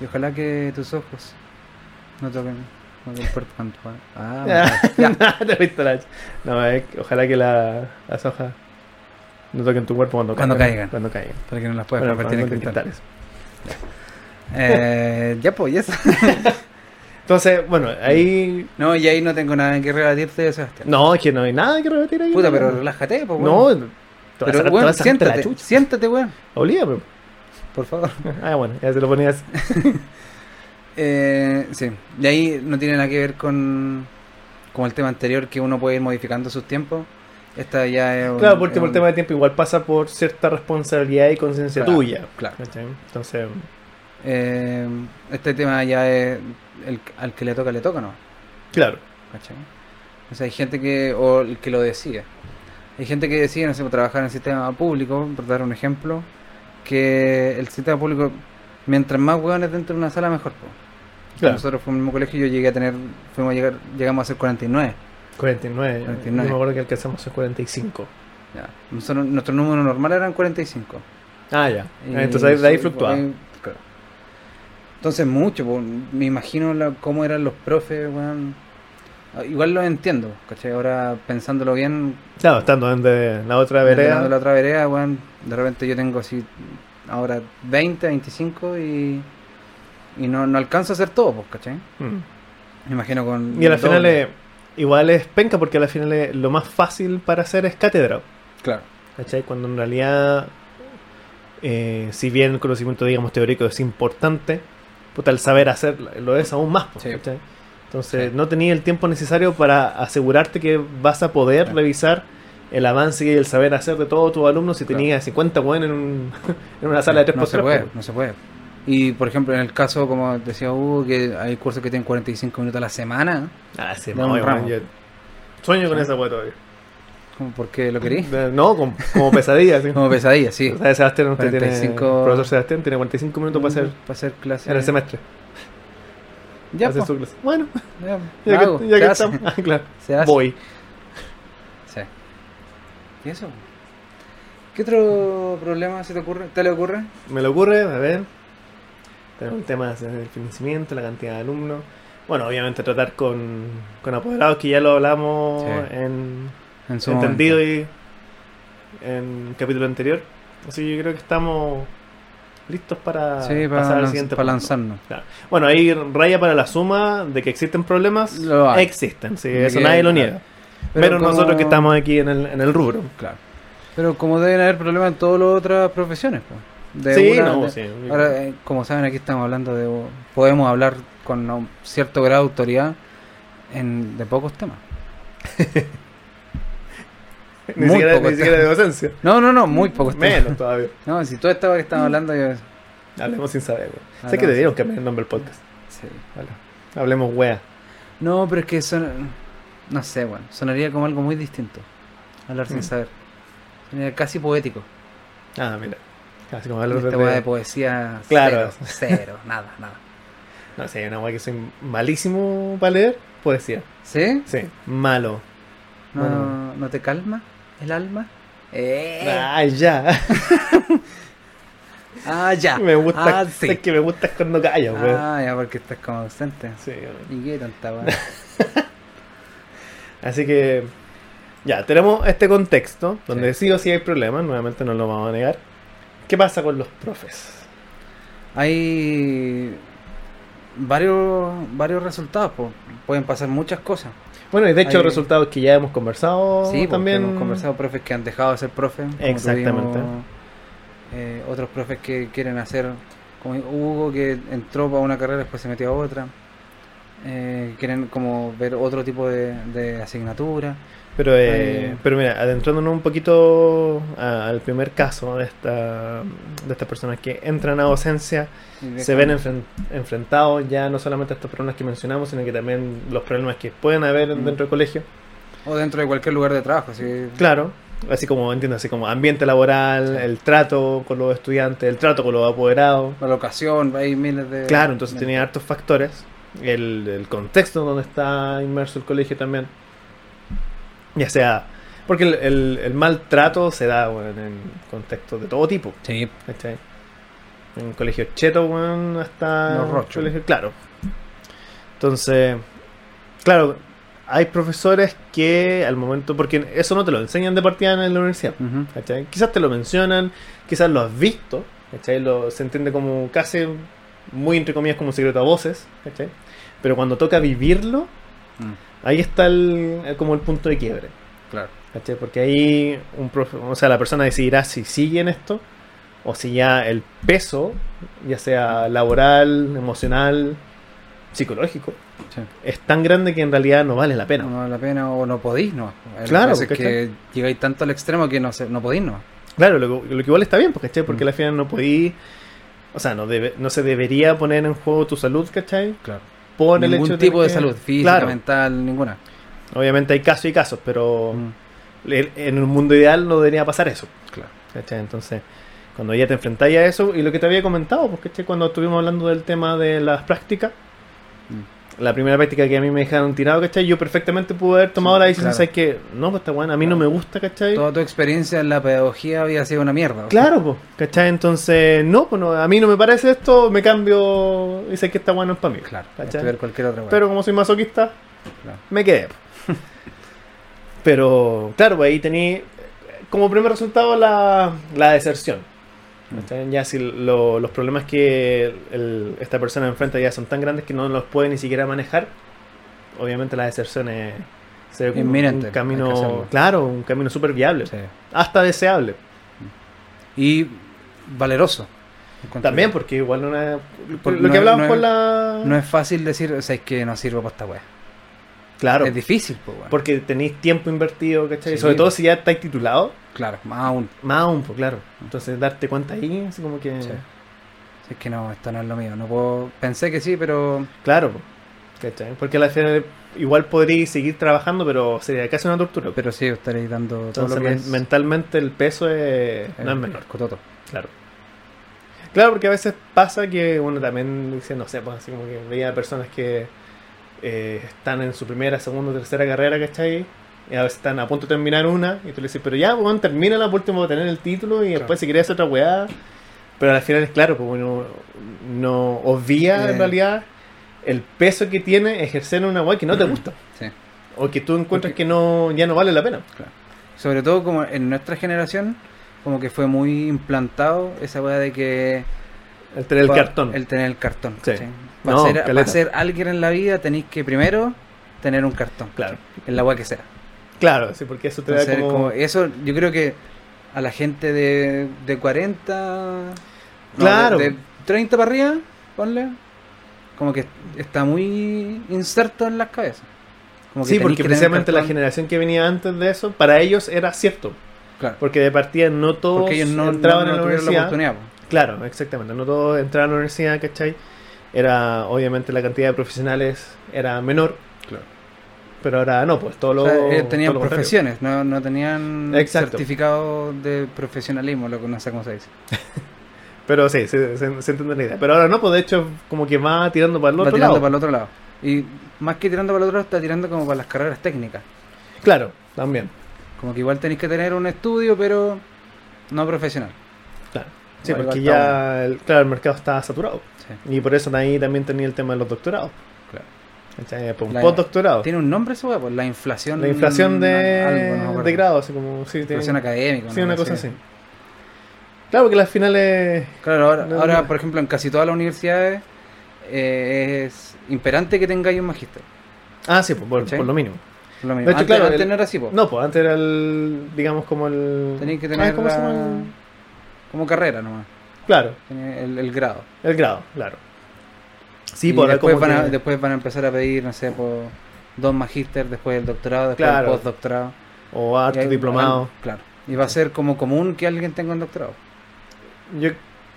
Y ojalá que tus ojos no toquen, no toquen puerto cuando- Ah, Ah, bueno, ya. te No, es que ojalá que la- las hojas no toquen tu cuerpo cuando, Cuando caigan. Cuando caigan. Para que no las puedas convertir en cristales. Eh, ya pues. Entonces, bueno, ahí. No, y ahí no tengo nada que rebatirte, Sebastián. No, es que no hay nada que repetir ahí. Puta, pero relájate, pues, No, pero, te weón, la siéntate, siéntate, weón. Por favor. Ah, bueno, ya se lo ponías. Eh, sí, y ahí no tiene nada que ver con, con el tema anterior que uno puede ir modificando sus tiempos. Esta ya es Claro, porque por el tema de tiempo igual pasa por cierta responsabilidad y conciencia Claro, tuya. claro. ¿cachai? Entonces, Eh, este tema ya es el, al que le toca, le toca, ¿no? claro. ¿Cachai? O sea, hay gente que, o el que lo decide. Hay gente que decide, no sé, trabajar en el sistema público, por dar un ejemplo, que el sistema público, mientras más hueones dentro de una sala, mejor. Claro. nosotros fuimos al mismo colegio, yo llegué a tener, fuimos a llegar, llegamos a ser 49. 49. 49. Yo me acuerdo que alcanzamos el 45. Ya. Nosotros, nuestro número normal eran 45. Ah, ya. Y Entonces ahí- de ahí fluctuaba. ahí, claro. Entonces mucho, po, me imagino la- cómo eran los profes, weón. Igual lo entiendo, ¿cachai? Ahora pensándolo bien, Claro, estando en de la otra vereda. la otra vereda, weón, de repente yo tengo así ahora 20, 25 y, y no, no alcanzo a hacer todo, pues, ¿cachai? Mm. Me imagino con... Y a la final es, igual es penca porque a la final es- lo más fácil para hacer es cátedra. Claro. ¿Cachai? Cuando en realidad, eh, si bien el conocimiento, digamos, teórico es importante, puta, el saber hacer lo es aún más. pues, Sí. ¿cachai? Entonces, no tenía el tiempo necesario para asegurarte que vas a poder Claro. revisar el avance y el saber hacer de todos tus alumnos si Claro. tenías 50 buenos en, un, en una sala de 3 no por se 3 puede, no se puede. Y por ejemplo, en el caso, como decía Hugo, que hay cursos que tienen 45 minutos a la semana, Ah, sí, no, yo sueño con Sí. esa weá todavía. como porque lo querí, Eh, No, como, como pesadilla. sí. como pesadilla, sí. O sea, Sebastián, usted tiene, 45 el profesor Sebastián tiene 45 minutos para hacer para hacer clase. en el semestre. Ya, hacer po, su clase. Bueno, ya, ya que, ya que hace, estamos. Ah, claro. se hace. Voy. Sí. ¿Y eso? ¿Qué otro problema se te ocurre? ¿Te le ocurre? Me le ocurre, a ver. Tenemos el tema del financiamiento, la cantidad de alumnos. Bueno, obviamente tratar con, con apoderados, que ya lo hablamos Sí. en En su entendido momento. y en el capítulo anterior. Así que yo creo que estamos listos para Sí, para, pasar al siguiente para punto. lanzarnos. Claro. Bueno, ahí raya para la suma de que existen problemas. Existen, sí, eso que- nadie lo claro. niega. Pero Pero, como- nosotros que estamos aquí en el, en el rubro. Claro. Pero como deben haber problemas en todas las otras profesiones, pues. De sí, una- no, de- sí. Ahora, eh, como saben, aquí estamos hablando de... Podemos hablar con un cierto grado de autoridad en, de pocos temas. ni muy siquiera, poco ni siquiera de docencia. No, no, no, muy temas. Menos todavía. No, si todo esto que estamos hablando, yo... Hablemos sin saber. güey. Sé que deberíamos sí. cambiar el nombre del podcast. sí. Vale. Hablemos wea. No, pero es que son... No sé, bueno, sonaría como algo muy distinto. Hablar sin Mm. saber. Sonaría casi poético. Ah, mira. Casi como hablar de... de poesía, Claro. cero, cero, nada, nada. No sé, hay una wea que soy malísimo para leer. Poesía. ¿Sí? Sí, malo. ¿No, Bueno. ¿no te calma el alma? Eh. Ay, ya. Ah, ya. me gusta. Ah, sí. Es que me gusta cuando callas, weón. Ah, ya, porque estás como ausente. Sí. ¿Y qué tanta? Así que ya, tenemos este contexto donde Sí. sí. o sí hay problemas, nuevamente no lo vamos a negar. ¿Qué pasa con los profes? Hay varios varios resultados, po. pueden pasar muchas cosas. Bueno, y de hecho Hay- resultados que ya hemos conversado sí, porque también. hemos conversado profes que han dejado de ser profes. Exactamente. tuvimos, eh, otros profes que quieren hacer, como Hugo que entró para una carrera después se metió a otra. Eh, quieren como ver otro tipo de, de asignatura. Pero, eh, pero mira, adentrándonos un poquito a- al primer caso de, esta, de estas personas que entran a docencia, se ven enfren- enfrentados ya no solamente a estos problemas que mencionamos, sino que también los problemas que pueden haber Mm. dentro del colegio. O dentro de cualquier lugar de trabajo. así- Claro, así como entiendo, así como ambiente laboral, Sí. el trato con los estudiantes, el trato con los apoderados. La locación, hay miles de... Claro, entonces de- tenía hartos factores. El, el contexto donde está inmerso el colegio también. Ya sea. Porque el, el- el maltrato se da en contextos de todo tipo. Sí, ¿cachai? En colegios cheto, weón, hasta. Rochos. colegios- claro. Entonces. Claro, hay profesores que al momento. Porque eso no te lo enseñan de partida en la universidad. Quizás te lo mencionan, quizás lo has visto, ¿cachai? Lo, se entiende como casi, muy entre comillas, como secreto a voces, ¿cachai? Pero cuando toca vivirlo, mm, ahí está el, el- como el punto de quiebre, claro. ¿cachai? Porque ahí, un profe- o sea, la persona decidirá si sigue en esto, o si ya el peso, ya sea laboral, emocional, psicológico, Sí. es tan grande que en realidad no vale la pena. No vale la pena o no podís, no. Claro, ¿cachai? que llegáis tanto al extremo que no, se, no podís, no. Claro, lo, que- lo que igual está bien, porque, ¿cachai? Porque Mm. al final no podí. O sea, no, debe, no se debería poner en juego tu salud, ¿cachai? Claro. Por el Ningún tipo de salud, física, Claro, mental, ninguna. obviamente hay casos y casos, pero Mm, en en un mundo ideal no debería pasar eso, claro. ¿cachai? Entonces, cuando ya te enfrentáis a eso, y lo que te había comentado, porque ¿cachai? cuando estuvimos hablando del tema de las prácticas, La primera práctica que a mí me dejaron tirado, ¿cachai? Yo perfectamente pude haber tomado Sí, la decisión, claro. ¿sabes que No, pues está bueno, a mí no me gusta, ¿cachai? Toda tu experiencia en la pedagogía había sido una mierda. sea, Claro, pues, ¿cachai? Entonces, no, pues no, a mí no me parece esto, me cambio y sé que está bueno es para mí. Claro, estudiar cualquier otra. Pero como soy masoquista, Claro. me quedé. po. Pero, claro, pues ahí tení como primer resultado la, la deserción. Ya si lo- los problemas que el- esta persona enfrenta ya son tan grandes que no los puede ni siquiera manejar, obviamente la deserción es se ve como Inminente, un camino, claro, un camino súper viable, Sí. hasta deseable. Y valeroso. También porque igual una, Por- lo no que es- hablábamos no con es- la... No es fácil decir, o sea, es que no sirvo para esta weá. Claro, Es difícil, pues, weón. porque tenéis tiempo invertido, ¿cachai? Sí. Sobre todo si ya estáis titulados. Claro, más aún. Más aún, pues claro. Entonces darte cuenta ahí, así como que... Sí. Si es que no, esto no es lo mío. No puedo... Pensé que sí, pero... Claro, pues, ¿cachai? Porque al final igual podríais seguir trabajando, pero sería casi una tortura. Pero sí, estaréis dando todo Entonces lo que men- es... mentalmente el peso es, no es menor, cototo. claro. Claro, porque a veces pasa que uno también dice, no sé, pues así como que veía personas que eh, están en su primera, segunda, tercera carrera, ¿cachai? Y a veces están a punto de terminar una, y tú le dices, pero ya, pues termina la por último de tener el título y Claro. después si querías hacer otra weá. Pero al final es claro, pues uno no obvia Eh. en realidad el peso que tiene ejercer una weá que no te gusta. Sí. O que tú encuentras Porque- que no ya no vale la pena. Sobre todo como en nuestra generación, como que fue muy implantado esa weá de que... El tener el pa- cartón. El tener el cartón. Sí. Para, No, ser, para ser alguien en la vida tenéis que primero tener un cartón. Claro. En la weá que sea. Claro, sí, porque eso te da Entonces, como... como eso yo creo que a la gente de, de 40... no, Claro. de, de 30 para arriba, ponle. Como que está muy inserto en las cabezas. Como que Sí, porque precisamente la generación que venía antes de eso, para ellos era cierto. Claro. Porque de partida no todos ellos no, entraban no- a la universidad. oportunidad. po. claro, exactamente. No todos entraban a la universidad, ¿cachai? Era, obviamente, la cantidad de profesionales era menor. Claro. Pero ahora no, pues todo lo. O sea, ellos tenían todo lo contrario. profesiones, no, no tenían Exacto. certificado de profesionalismo, lo que no sé cómo se dice. Pero sí, se, se, se entiende la idea. Pero ahora no, pues de hecho, como que va tirando para el Va otro tirando lado. para el otro lado. Y más que tirando para el otro lado, está tirando como para las carreras técnicas. Claro, también. Como que igual tenéis que tener un estudio, pero no profesional. Claro. Sí, Igual porque ya, el, claro, el mercado está saturado. Sí, Y por eso ahí también tenía el tema de los doctorados. claro. ¿cachai? Pues un postdoctorado. Tiene un nombre eso, pues la inflación. La inflación de, algo, no de grado, así como. Sí, Inflación académica. sí, una cosa así. Claro, porque las finales. Claro, ahora, No, ahora no. por ejemplo, en casi todas las universidades eh, es imperante que tengáis un magíster. Ah, sí, pues, por, ¿Cachai? por lo mínimo. Lo mismo. De hecho, antes, claro, antes el- no era así, pues. No, pues antes era el. Digamos como el. Tenéis que Ah, tener ¿cómo se llama? el- como carrera nomás. Claro, El, el grado. el grado, claro. Sí, y por después van, a, que- después van a empezar a pedir, no sé, por dos magíster, después el doctorado, después Claro. el postdoctorado. O harto diplomado. Claro. Y va a ser como común que alguien tenga un doctorado. Yo,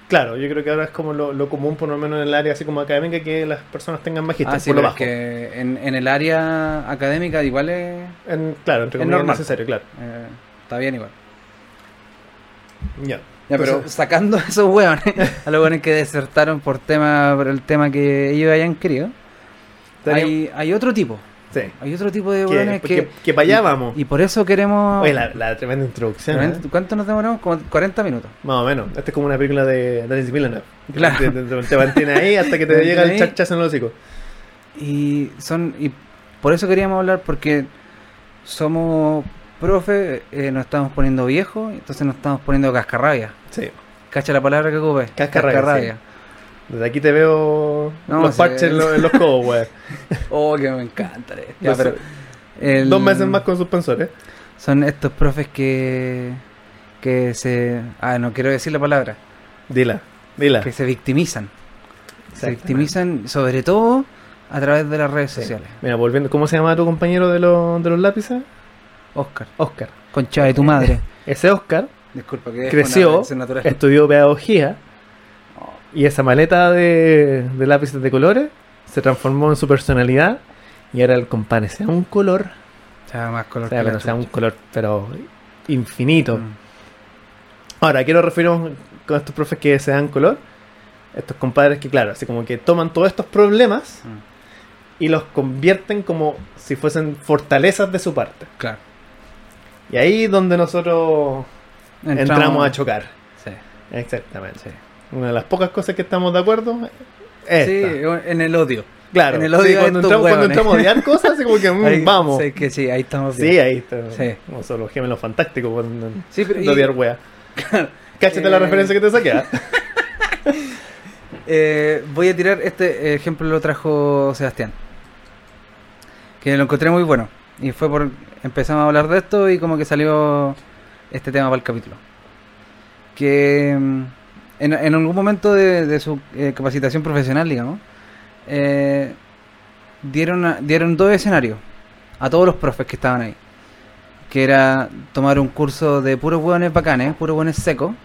claro, yo creo que ahora es como lo, lo común, por lo menos en el área así como académica, que las personas tengan magíster ah, sí, por lo es bajo. que en, en el área académica igual es, En- claro, entre es comillas normal. necesario, claro. eh, está bien igual. Ya. Ya, pero sacando a esos hueones, a los hueones que desertaron por tema por el tema que ellos hayan querido, hay, hay otro tipo. Sí. Hay otro tipo de hueones que, que, que para allá y- vamos. Y por eso queremos. Oye, la, la tremenda introducción. ¿eh? ¿Cuánto nos demoramos? Como 40 minutos. Más o menos. Esta es como una película de Dennis Villeneuve. Claro. Te, te- te mantiene ahí hasta que te llega el chachazo en el hocico. Y son y por eso queríamos hablar porque somos profe, eh, nos estamos poniendo viejos, entonces nos estamos poniendo cascarrabia. Sí. Cacha la palabra que ocupe. Cascarrabia, Desde aquí te veo No, los sí. parches en, los- en los codos. Oh, que me encanta. Ya, Los- pero el- Dos meses más con suspensores. Son estos profes que que se ah, no quiero decir la palabra, Dila, dila. que se victimizan. Se victimizan sobre todo a través de las redes Sí. sociales. Mira, volviendo, ¿cómo se llama tu compañero de, los de los lápices? Oscar, Oscar. concha de tu madre. Ese Oscar Disculpa que creció, estudió pedagogía y esa maleta de, de lápices de colores se transformó en su personalidad y ahora el compadre sea un color, sea más color o sea, que pero sea un color pero infinito. Mm. Ahora, ¿a qué nos referimos con estos profes que se dan color? Estos compadres que, claro, así como que toman todos estos problemas Mm. y los convierten como si fuesen fortalezas de su parte. Claro. Y ahí es donde nosotros entramos, a chocar. Sí, Exactamente. sí. Una de las pocas cosas que estamos de acuerdo es Sí, en el odio. claro. en el odio cuando, entramos, cuando entramos a odiar cosas, así como que mm, Ahí- vamos. Sí, que sí, ahí estamos Sí, ahí está. Sí. Como son los gemelos fantásticos cuando Sí, pero de odiar wea. Cáchate la Eh, referencia que te saqué. ¿ah? Eh, voy a tirar este ejemplo, lo trajo Sebastián. Que lo encontré muy bueno. Y fue por. Empezamos a hablar de esto y como que salió este tema para el capítulo. Que mm, en, en algún momento de, su eh, capacitación profesional, digamos, eh, dieron, dieron dos escenarios a todos los profes que estaban ahí. Que era tomar un curso de puros hueones bacanes, puros hueones secos,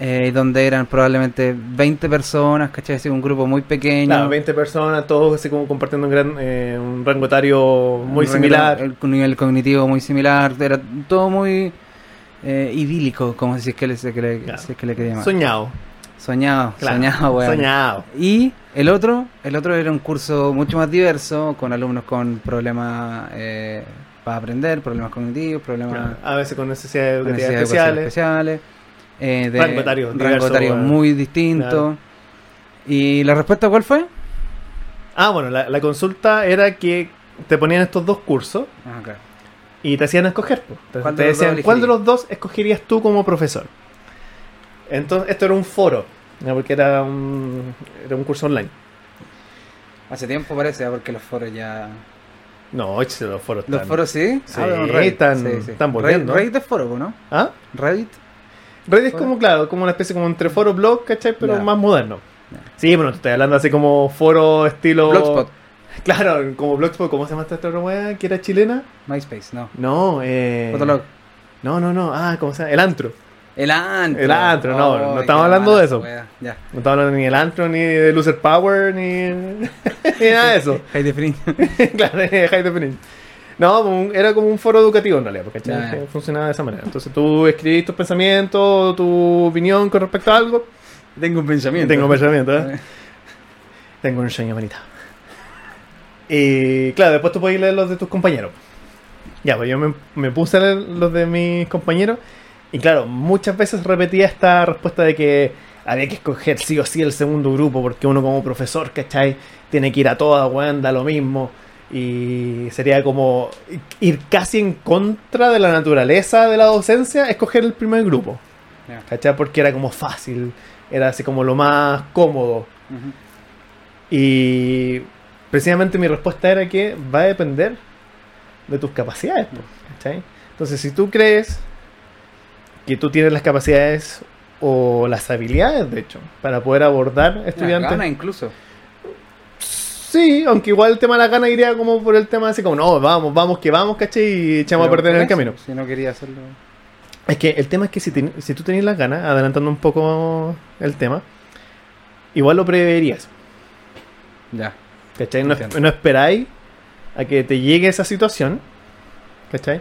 eh, donde eran probablemente 20 personas, ¿cachai? Así, un grupo muy pequeño. Claro, 20 personas, todos así como compartiendo un, gran, eh, un rango etario muy un similar. rango- El nivel cognitivo muy similar. Era todo muy eh, idílico, como si es que le, que le, Claro. si es que le quería llamar. Soñado. soñado, Claro, soñado, weón. Soñado. Y el otro, el otro era un curso mucho más diverso, con alumnos con problemas eh, para aprender, problemas cognitivos, problemas Claro, A veces con necesidades con educativas necesidades especiales. especiales, eh, de Rango etario rango diverso, etario weón. muy distinto. Claro. ¿Y la respuesta cuál fue? Ah, bueno, la, la consulta era que te ponían estos dos cursos Ah, claro. y te hacían escoger. pues. Te, ¿Cuál te de los dos decían, ¿cuál de los dos escogerías tú como profesor? Entonces, esto era un foro, ¿no? porque era un, era un curso online. Hace tiempo parece, ¿eh? porque los foros ya... No, échese los foros. ¿Los están- foros sí? Sí, bueno, están- están volviendo. Reddit, Reddit es foro, ¿no? ¿Ah? Reddit. Reddit es como, claro, como una especie como entre foro blog, ¿cachai? Pero más moderno. Sí, bueno, te estoy hablando así como foro estilo... Blogspot. Claro, como Blogspot, ¿cómo se llama esta otra weá que era chilena? MySpace, no. No, eh... Fotolog. No, no, no, ah, ¿cómo se llama? El antro. El antro. El antro, no, no Ay, estamos hablando de eso. Ya. No estamos hablando ni del antro, ni de Loser Power, ni, ni nada de eso. High definition. claro, High Definition. No, un- era como un foro educativo en realidad, porque ya. funcionaba de esa manera. Entonces tú escribís tus pensamientos, tu opinión con respecto a algo. Tengo un pensamiento. Tengo pensamiento, ¿eh? Tengo un sueño bonito. Y claro, después tú puedes leer los de tus compañeros. Ya, pues yo me, me puse a leer los de mis compañeros. Y claro, muchas veces repetía esta respuesta de que había que escoger sí o sí el segundo grupo, porque uno como profesor, ¿cachai? Tiene que ir a toda, weón, da lo mismo. Y sería como ir casi en contra de la naturaleza de la docencia, escoger el primer grupo. ¿Cachai? Porque era como fácil, era así como lo más cómodo. Y precisamente mi respuesta era que va a depender de tus capacidades. ¿cachai? Entonces, si tú crees que tú tienes las capacidades o las habilidades, de hecho, para poder abordar Las estudiantes. ganas incluso. Sí, aunque igual el tema de la gana iría como por el tema así como, no, vamos, vamos, que vamos, ¿cachai? Y echamos a perder en el camino. Si no quería hacerlo. Es que el tema es que si, ten- si tú tenías las ganas, adelantando un poco el tema, igual lo preverías. Ya. ¿Cachai? No, no esperáis a que te llegue esa situación. ¿Cachai?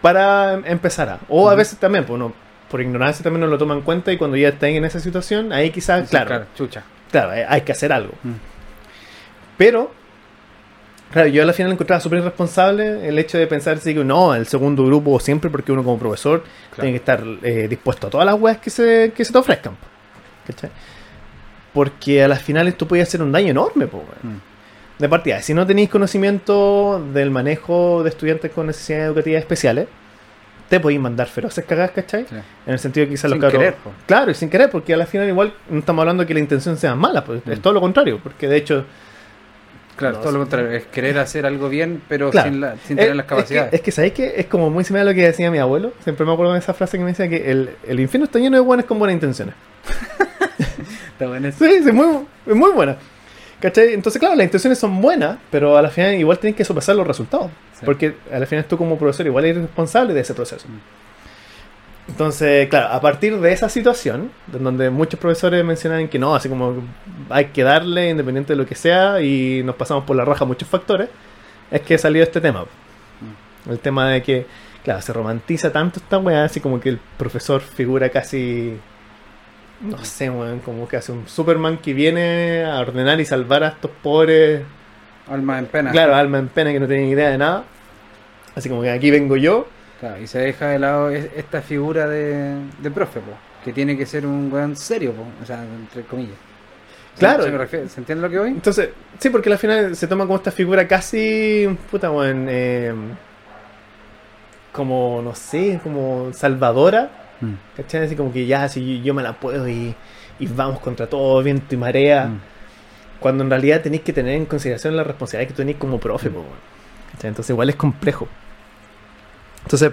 Para em- empezar a. O a veces también, pues uno, por ignorancia también no lo toma en cuenta y cuando ya estén en esa situación, ahí quizás, Sí, Ah, claro, Chucha. claro, hay- que hacer algo. Mm. Pero, claro, yo al final encontraba súper irresponsable el hecho de pensar que no, el segundo grupo siempre, porque uno como profesor tiene que estar eh, dispuesto a todas las weas que se, que se te ofrezcan. ¿Cachai? Porque a las finales tú podías hacer un daño enorme. Mm. De partida, si no tenéis conocimiento del manejo de estudiantes con necesidades educativas especiales, te podéis mandar feroces cagadas, ¿cachai? Sí. En el sentido que quizás los Sin cabros- querer, po. Claro, y sin querer, porque a la final igual no estamos hablando de que la intención sea mala, pues, es Mm. todo lo contrario, porque de hecho... Claro, No, todo lo contrario. Es querer hacer algo bien, pero Claro. sin, la- sin tener las es capacidades. que, es que, ¿sabéis que Es como muy similar a lo que decía mi abuelo. Siempre me acuerdo de esa frase que me decía que el, el infierno está lleno de buenas con buenas intenciones. Está bueno eso. Sí, sí, muy, es muy buena. ¿Cachai? Entonces, claro, las intenciones son buenas, pero a la final igual tienes que sopesar los resultados. Sí. Porque a la final tú como profesor igual eres responsable de ese proceso. Mm. Entonces, claro, a partir de esa situación, donde muchos profesores mencionan que no, así como hay que darle independiente de lo que sea y nos pasamos por la raja muchos factores, es que salió este tema. El tema de que, claro, se romantiza tanto esta weá, así como que el profesor figura casi, no sé, weón, como que hace un Superman que viene a ordenar y salvar a estos pobres Alma en pena. Claro, alma en pena que no tienen idea de nada. Así como que aquí vengo yo. Claro, y se deja de lado es- esta figura de, de profe, po, que tiene que ser un weón serio, po, o sea, entre comillas. Claro. ¿Se, refiere- ¿se entiende lo que voy? Entonces, sí, porque al final se toma como esta figura casi, puta, weón, eh, como, no sé, como salvadora, Mm. ¿cachai? Así como que ya, si yo me la puedo y, y vamos contra todo, viento y marea. Mm. Cuando en realidad tenéis que tener en consideración la responsabilidad que tú tenéis como profe, po, weón. ¿Cachai? Entonces igual es complejo. Entonces,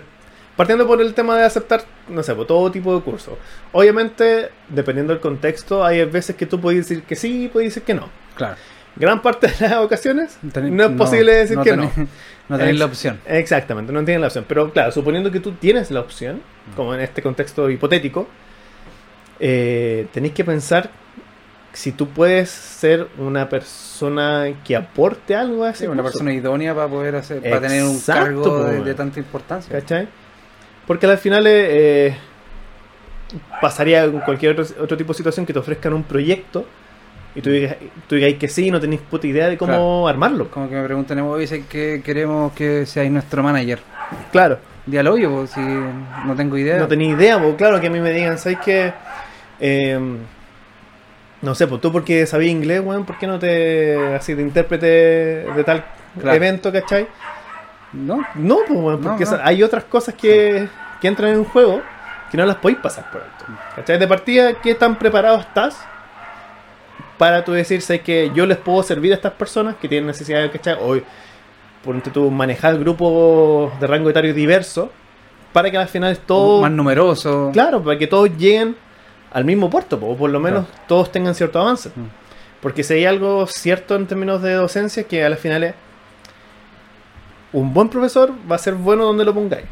partiendo por el tema de aceptar, no sé, por todo tipo de cursos. Obviamente, dependiendo del contexto, hay veces que tú puedes decir que sí y puedes decir que no. Claro. Gran parte de las ocasiones no es posible decir que no. No tenéis la opción. Exactamente, no tienen la opción. Pero claro, suponiendo que tú tienes la opción, como en este contexto hipotético, eh, tenéis que pensar si tú puedes ser una persona que aporte algo a ese Sí, una curso, persona idónea para poder hacer, para tener un cargo de, de tanta importancia. ¿Cachai? Porque al final eh, eh, pasaría con cualquier otro, otro tipo de situación que te ofrezcan un proyecto y tú digas, tú digas que sí y no tenéis puta idea de cómo Claro. armarlo. Como que me preguntan, "Oye, dicen que queremos que seáis nuestro manager. Claro. Obvio, po, si no tengo idea. No tenía idea, pues claro que a mí me digan, ¿sabes qué? Eh, no sé, pues tú porque sabías inglés, weón, ¿por qué no te así de intérprete de tal Claro. evento, ¿cachai? No, No, pues porque no. hay otras cosas que, que entran en juego que no las podéis pasar por alto. ¿Cachai? De partida, ¿qué tan preparado estás para tú decir, sé que yo les puedo servir a estas personas que tienen necesidad de, ¿cachai? O, por tú manejar grupos de rango etario diverso para que al final todo... más numeroso. Claro, para que todos lleguen al mismo puerto, o por lo menos todos tengan cierto avance. Mm. Porque si hay algo cierto en términos de docencia, que a la final es un buen profesor va a ser bueno donde lo pongáis,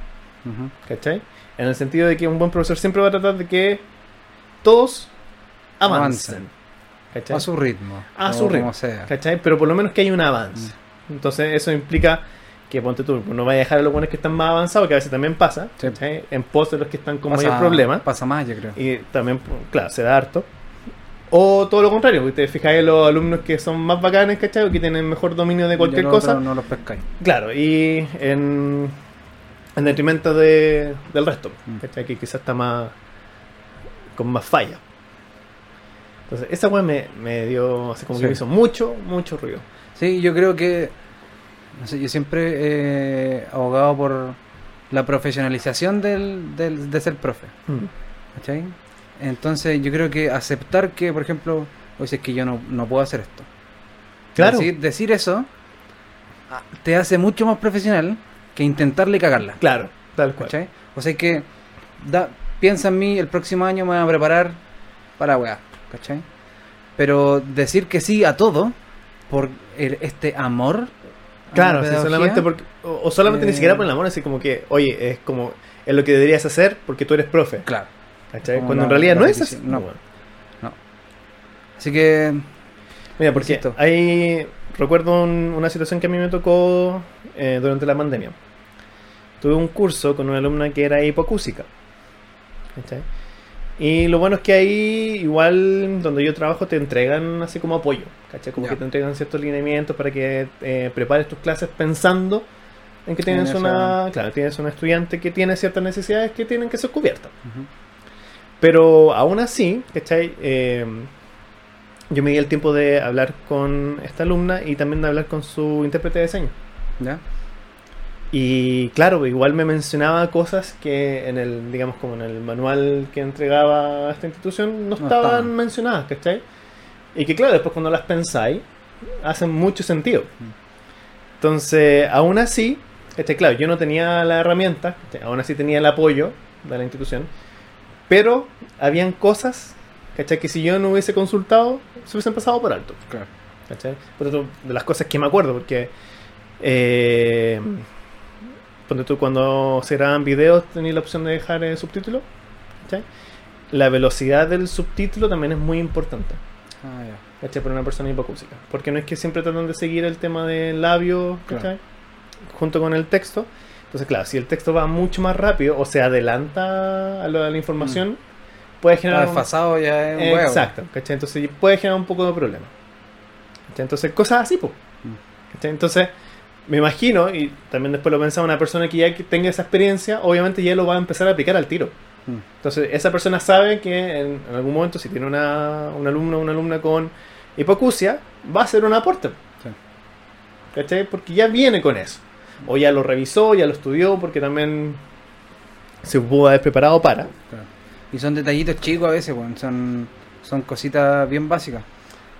Ujú. ¿cachai? En el sentido de que un buen profesor siempre va a tratar de que todos avancen. A su ritmo. A su ritmo. Como sea. ¿cachai? Pero por lo menos que haya un avance. Mm. Entonces eso implica que ponte tú, no vayas a dejar a los buenos que están más avanzados, que a veces también pasa. En pos de los que están con Pasa- mayor problema. Pasa más, yo creo. Y también, pues, claro, se da harto. O todo lo contrario, porque te fijáis en los alumnos que son más bacanes, ¿cachai? O que tienen mejor dominio de cualquier el cosa. No los pescáis. Claro, y en, en detrimento de, del resto, Mm. ¿cachai? Que quizás está más. con más falla. Entonces, esa weá me, me dio. así como que me hizo mucho, mucho ruido. Sí, yo creo que. No sé, yo siempre he abogado por la profesionalización del, del- de ser profe. Mm. ¿Cachai? Entonces, yo creo que aceptar que, por ejemplo, o sea, es que yo no, no puedo hacer esto. Claro. Decir, decir eso ah, te hace mucho más profesional que intentarle cagarla. Claro, tal cual. ¿Cachai? O sea que da, piensa en mí, el próximo año me voy a preparar para weá, ¿cachai? Pero decir que sí a todo por el- este amor. Claro, la sí, solamente porque. O, o solamente ni Eh, siquiera por el amor, así como que, oye, es como. Es lo que deberías hacer porque tú eres profe. Claro. Cuando en realidad no es así. no. bueno. Así que. Mira, porque hay. Recuerdo un- una situación que a mí me tocó eh, durante la pandemia. Tuve un curso con una alumna que era hipocúsica. ¿cachai? Y lo bueno es que ahí, igual donde yo trabajo, te entregan así como apoyo. ¿cachai? Como que te entregan ciertos lineamientos para que eh, prepares tus clases pensando en que tienes En una. Claro, tienes una estudiante que tiene ciertas necesidades que tienen que ser cubiertas. Pero aún así, ¿cachai? Eh, yo me di el tiempo de hablar con esta alumna y también de hablar con su intérprete de diseño. ¿Ya? Y claro, igual me mencionaba cosas que en el, digamos, como en el manual que entregaba esta institución no No estaban estaban. mencionadas, ¿cachai? Y que claro, después cuando las pensáis, hacen mucho sentido. Entonces, aún así, este, claro, yo no tenía la herramienta, ¿cachai? aún así tenía el apoyo de la institución, pero habían cosas, ¿cachai? Que si yo no hubiese consultado, se hubiesen pasado por alto. Claro. ¿cachai? Por otro, de las cosas que me acuerdo, porque eh, ponte tú, cuando se graban videos tenéis la opción de dejar el subtítulo. ¿cachai? La velocidad del subtítulo también es muy importante. Ah, ya. ¿cachai? Para una persona hipocúsica. Porque no es que siempre tratan de seguir el tema del labio, Claro. ¿cachai? Junto con el texto. Entonces, claro, si el texto va mucho más rápido o se adelanta a, lo- a la información, puede Está generar... un- desfasado ya es un huevo. Exacto, ¿cachai? Entonces puede generar un poco de problema. ¿Cachai? Entonces, cosas así, pues. Mm. ¿cachai? Entonces, me imagino, y también después lo pensaba, una persona que ya que tenga esa experiencia, obviamente ya lo va a empezar a aplicar al tiro. Mm. Entonces, esa persona sabe que en, en algún momento, si tiene una, un alumno o una alumna con hipocusia, va a hacer un aporte. Sí. ¿Cachai? Porque ya viene con eso. O ya lo revisó, ya lo estudió, porque también se pudo haber preparado para. Claro. Y son detallitos chicos a veces, weón. Son, son cositas bien básicas.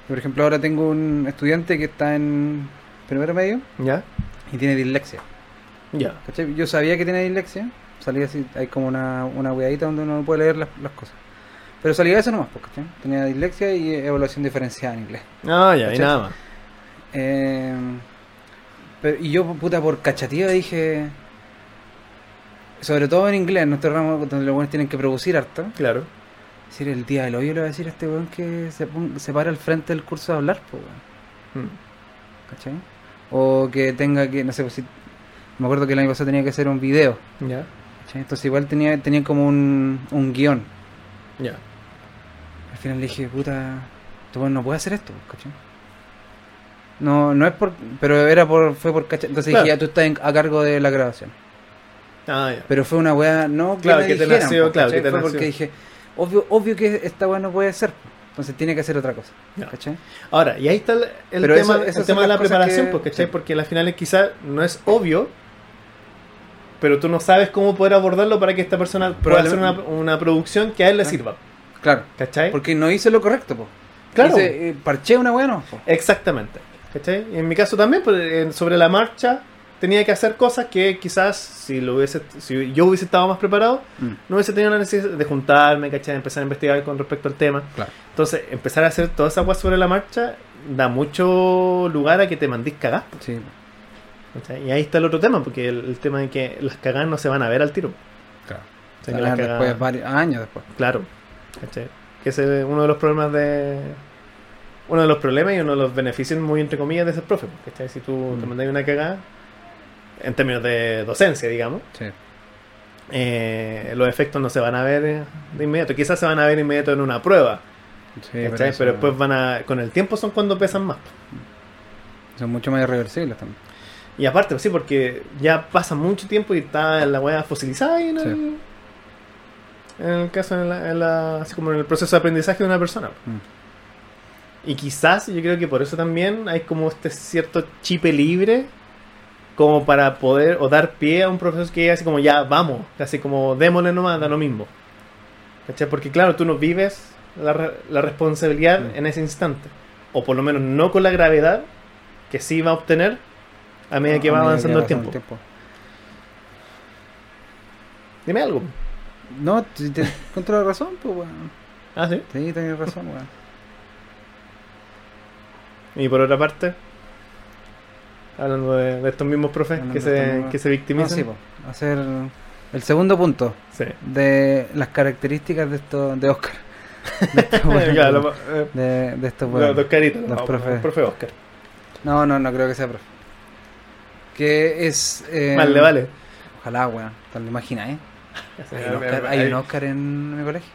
Por ejemplo, ahora tengo un estudiante que está en primero medio ¿Ya? y tiene dislexia. Ya. ¿Cachai? Yo sabía que tenía dislexia. Salía así, hay como una, una donde uno puede leer las, las cosas. Pero salía eso nomás, pues, ¿cachai? Tenía dislexia y evaluación diferenciada en inglés. Ah, ya, y ¿Cachai? nada más. Eh, pero, y yo, puta, por cachativa dije. Sobre todo en inglés, en nuestro ramo, donde los buenos tienen que producir harto. Claro. decir, el día del hoyo le va a decir a este weón que se, se para al frente del curso de hablar, pues, weón. Mm. ¿Cachai? O que tenga que, no sé, pues si. Me acuerdo que el año pasado tenía que hacer un video. Ya. Entonces igual tenía, tenía como un, un guion. Ya. Al final le dije, puta, este no puede hacer esto, ¿cachai? No, no es por. Pero era por. Fue por. Entonces Claro. dije, ya tú estás en- a cargo de la grabación. Ah, ya. Pero fue una weá, no que Claro, me que te nació, po, claro, que te Fue nació. porque dije, obvio, obvio que esta weá no puede ser. po. Entonces tiene que hacer otra cosa. Ahora, y ahí está el, tema, eso- el tema de la preparación, que- porque, sí. porque al final quizás no es obvio, pero tú no sabes cómo poder abordarlo para que esta persona pueda hacer una, una producción que a él le Ah. sirva. Claro. ¿Cachai? Porque no hice lo correcto, po. Claro. Hice, eh, parché una no. po. Exactamente. ¿Cachai? Y en mi caso también, pues, sobre la marcha, tenía que hacer cosas que quizás si lo hubiese, si yo hubiese estado más preparado, Mm. no hubiese tenido la necesidad de juntarme, ¿cachai? Empezar a investigar con respecto al tema. Claro. Entonces, empezar a hacer toda esa cosas sobre la marcha da mucho lugar a que te mandís cagás. Sí. ¿cachai? Y ahí está el otro tema, porque el, el tema de que las cagadas no se van a ver al tiro. Claro. O sea, las después, varios años después. Claro. ¿cachai? Que es uno de los problemas de. Uno de los problemas y uno de los beneficios, muy entre comillas, de ser profe. ¿cachai? Si tú te Mm. mandas una cagada, en términos de docencia, digamos, Sí. eh, los efectos no se van a ver de inmediato. Quizás se van a ver inmediato en una prueba, Sí, ¿cachai? eso pero después van a. Con el tiempo son cuando pesan más. son mucho más irreversibles también. Y aparte, sí, porque ya pasa mucho tiempo y está la weá fosilizada ahí en el, en el caso, en la, en la- así como en el proceso de aprendizaje de una persona. Mm. Y quizás yo creo que por eso también hay como este cierto chipe libre como para poder o dar pie a un profesor que así como ya vamos, así como démosle nomás, da lo mismo. ¿Cachai? Porque claro, tú no vives la, la responsabilidad Mm. en ese instante. O por lo menos no con la gravedad que sí va a obtener a medida que A va medida avanzando el tiempo. Dime algo. No, si te encuentro la razón, pues weón. Ah, sí. Sí, tenés razón, weón. Y por otra parte, hablando de, de estos mismos profes que de se, mismos- que se No, victimizan. sí. Hacer el segundo punto Sí. de las características de esto de Oscar. De estos eh, de, de estos los los no, profes. profe Oscar. No, no, no creo que sea profe. Que es. eh, Vale, vale. Ojalá, weón. Te lo imaginas, ¿eh? Hay un Oscar, hay un Oscar en mi colegio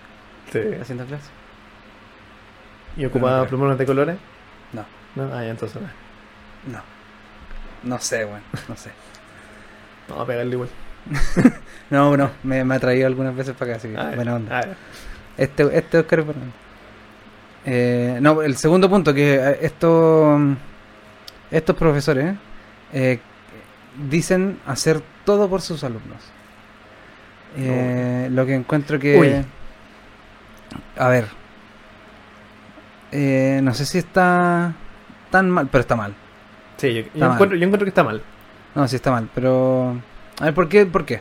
Sí. haciendo clase. ¿Y ocupaba plumones de colores? No, No, ah, entonces no. no. No sé, weón. No sé. Vamos a pegarle igual. No, no. Me, me ha traído algunas veces para acá, así que ya. buena onda. Este, este Oscar es. Eh, no, el segundo punto, que eh, esto, estos profesores eh, dicen hacer todo por sus alumnos. Eh, Lo que encuentro que... Uy. A ver. Eh, no sé si está tan mal, pero está mal. Sí, yo, yo encuentro, yo encuentro que está mal. No, sí está mal, pero... A ver, ¿por qué? ¿Por qué?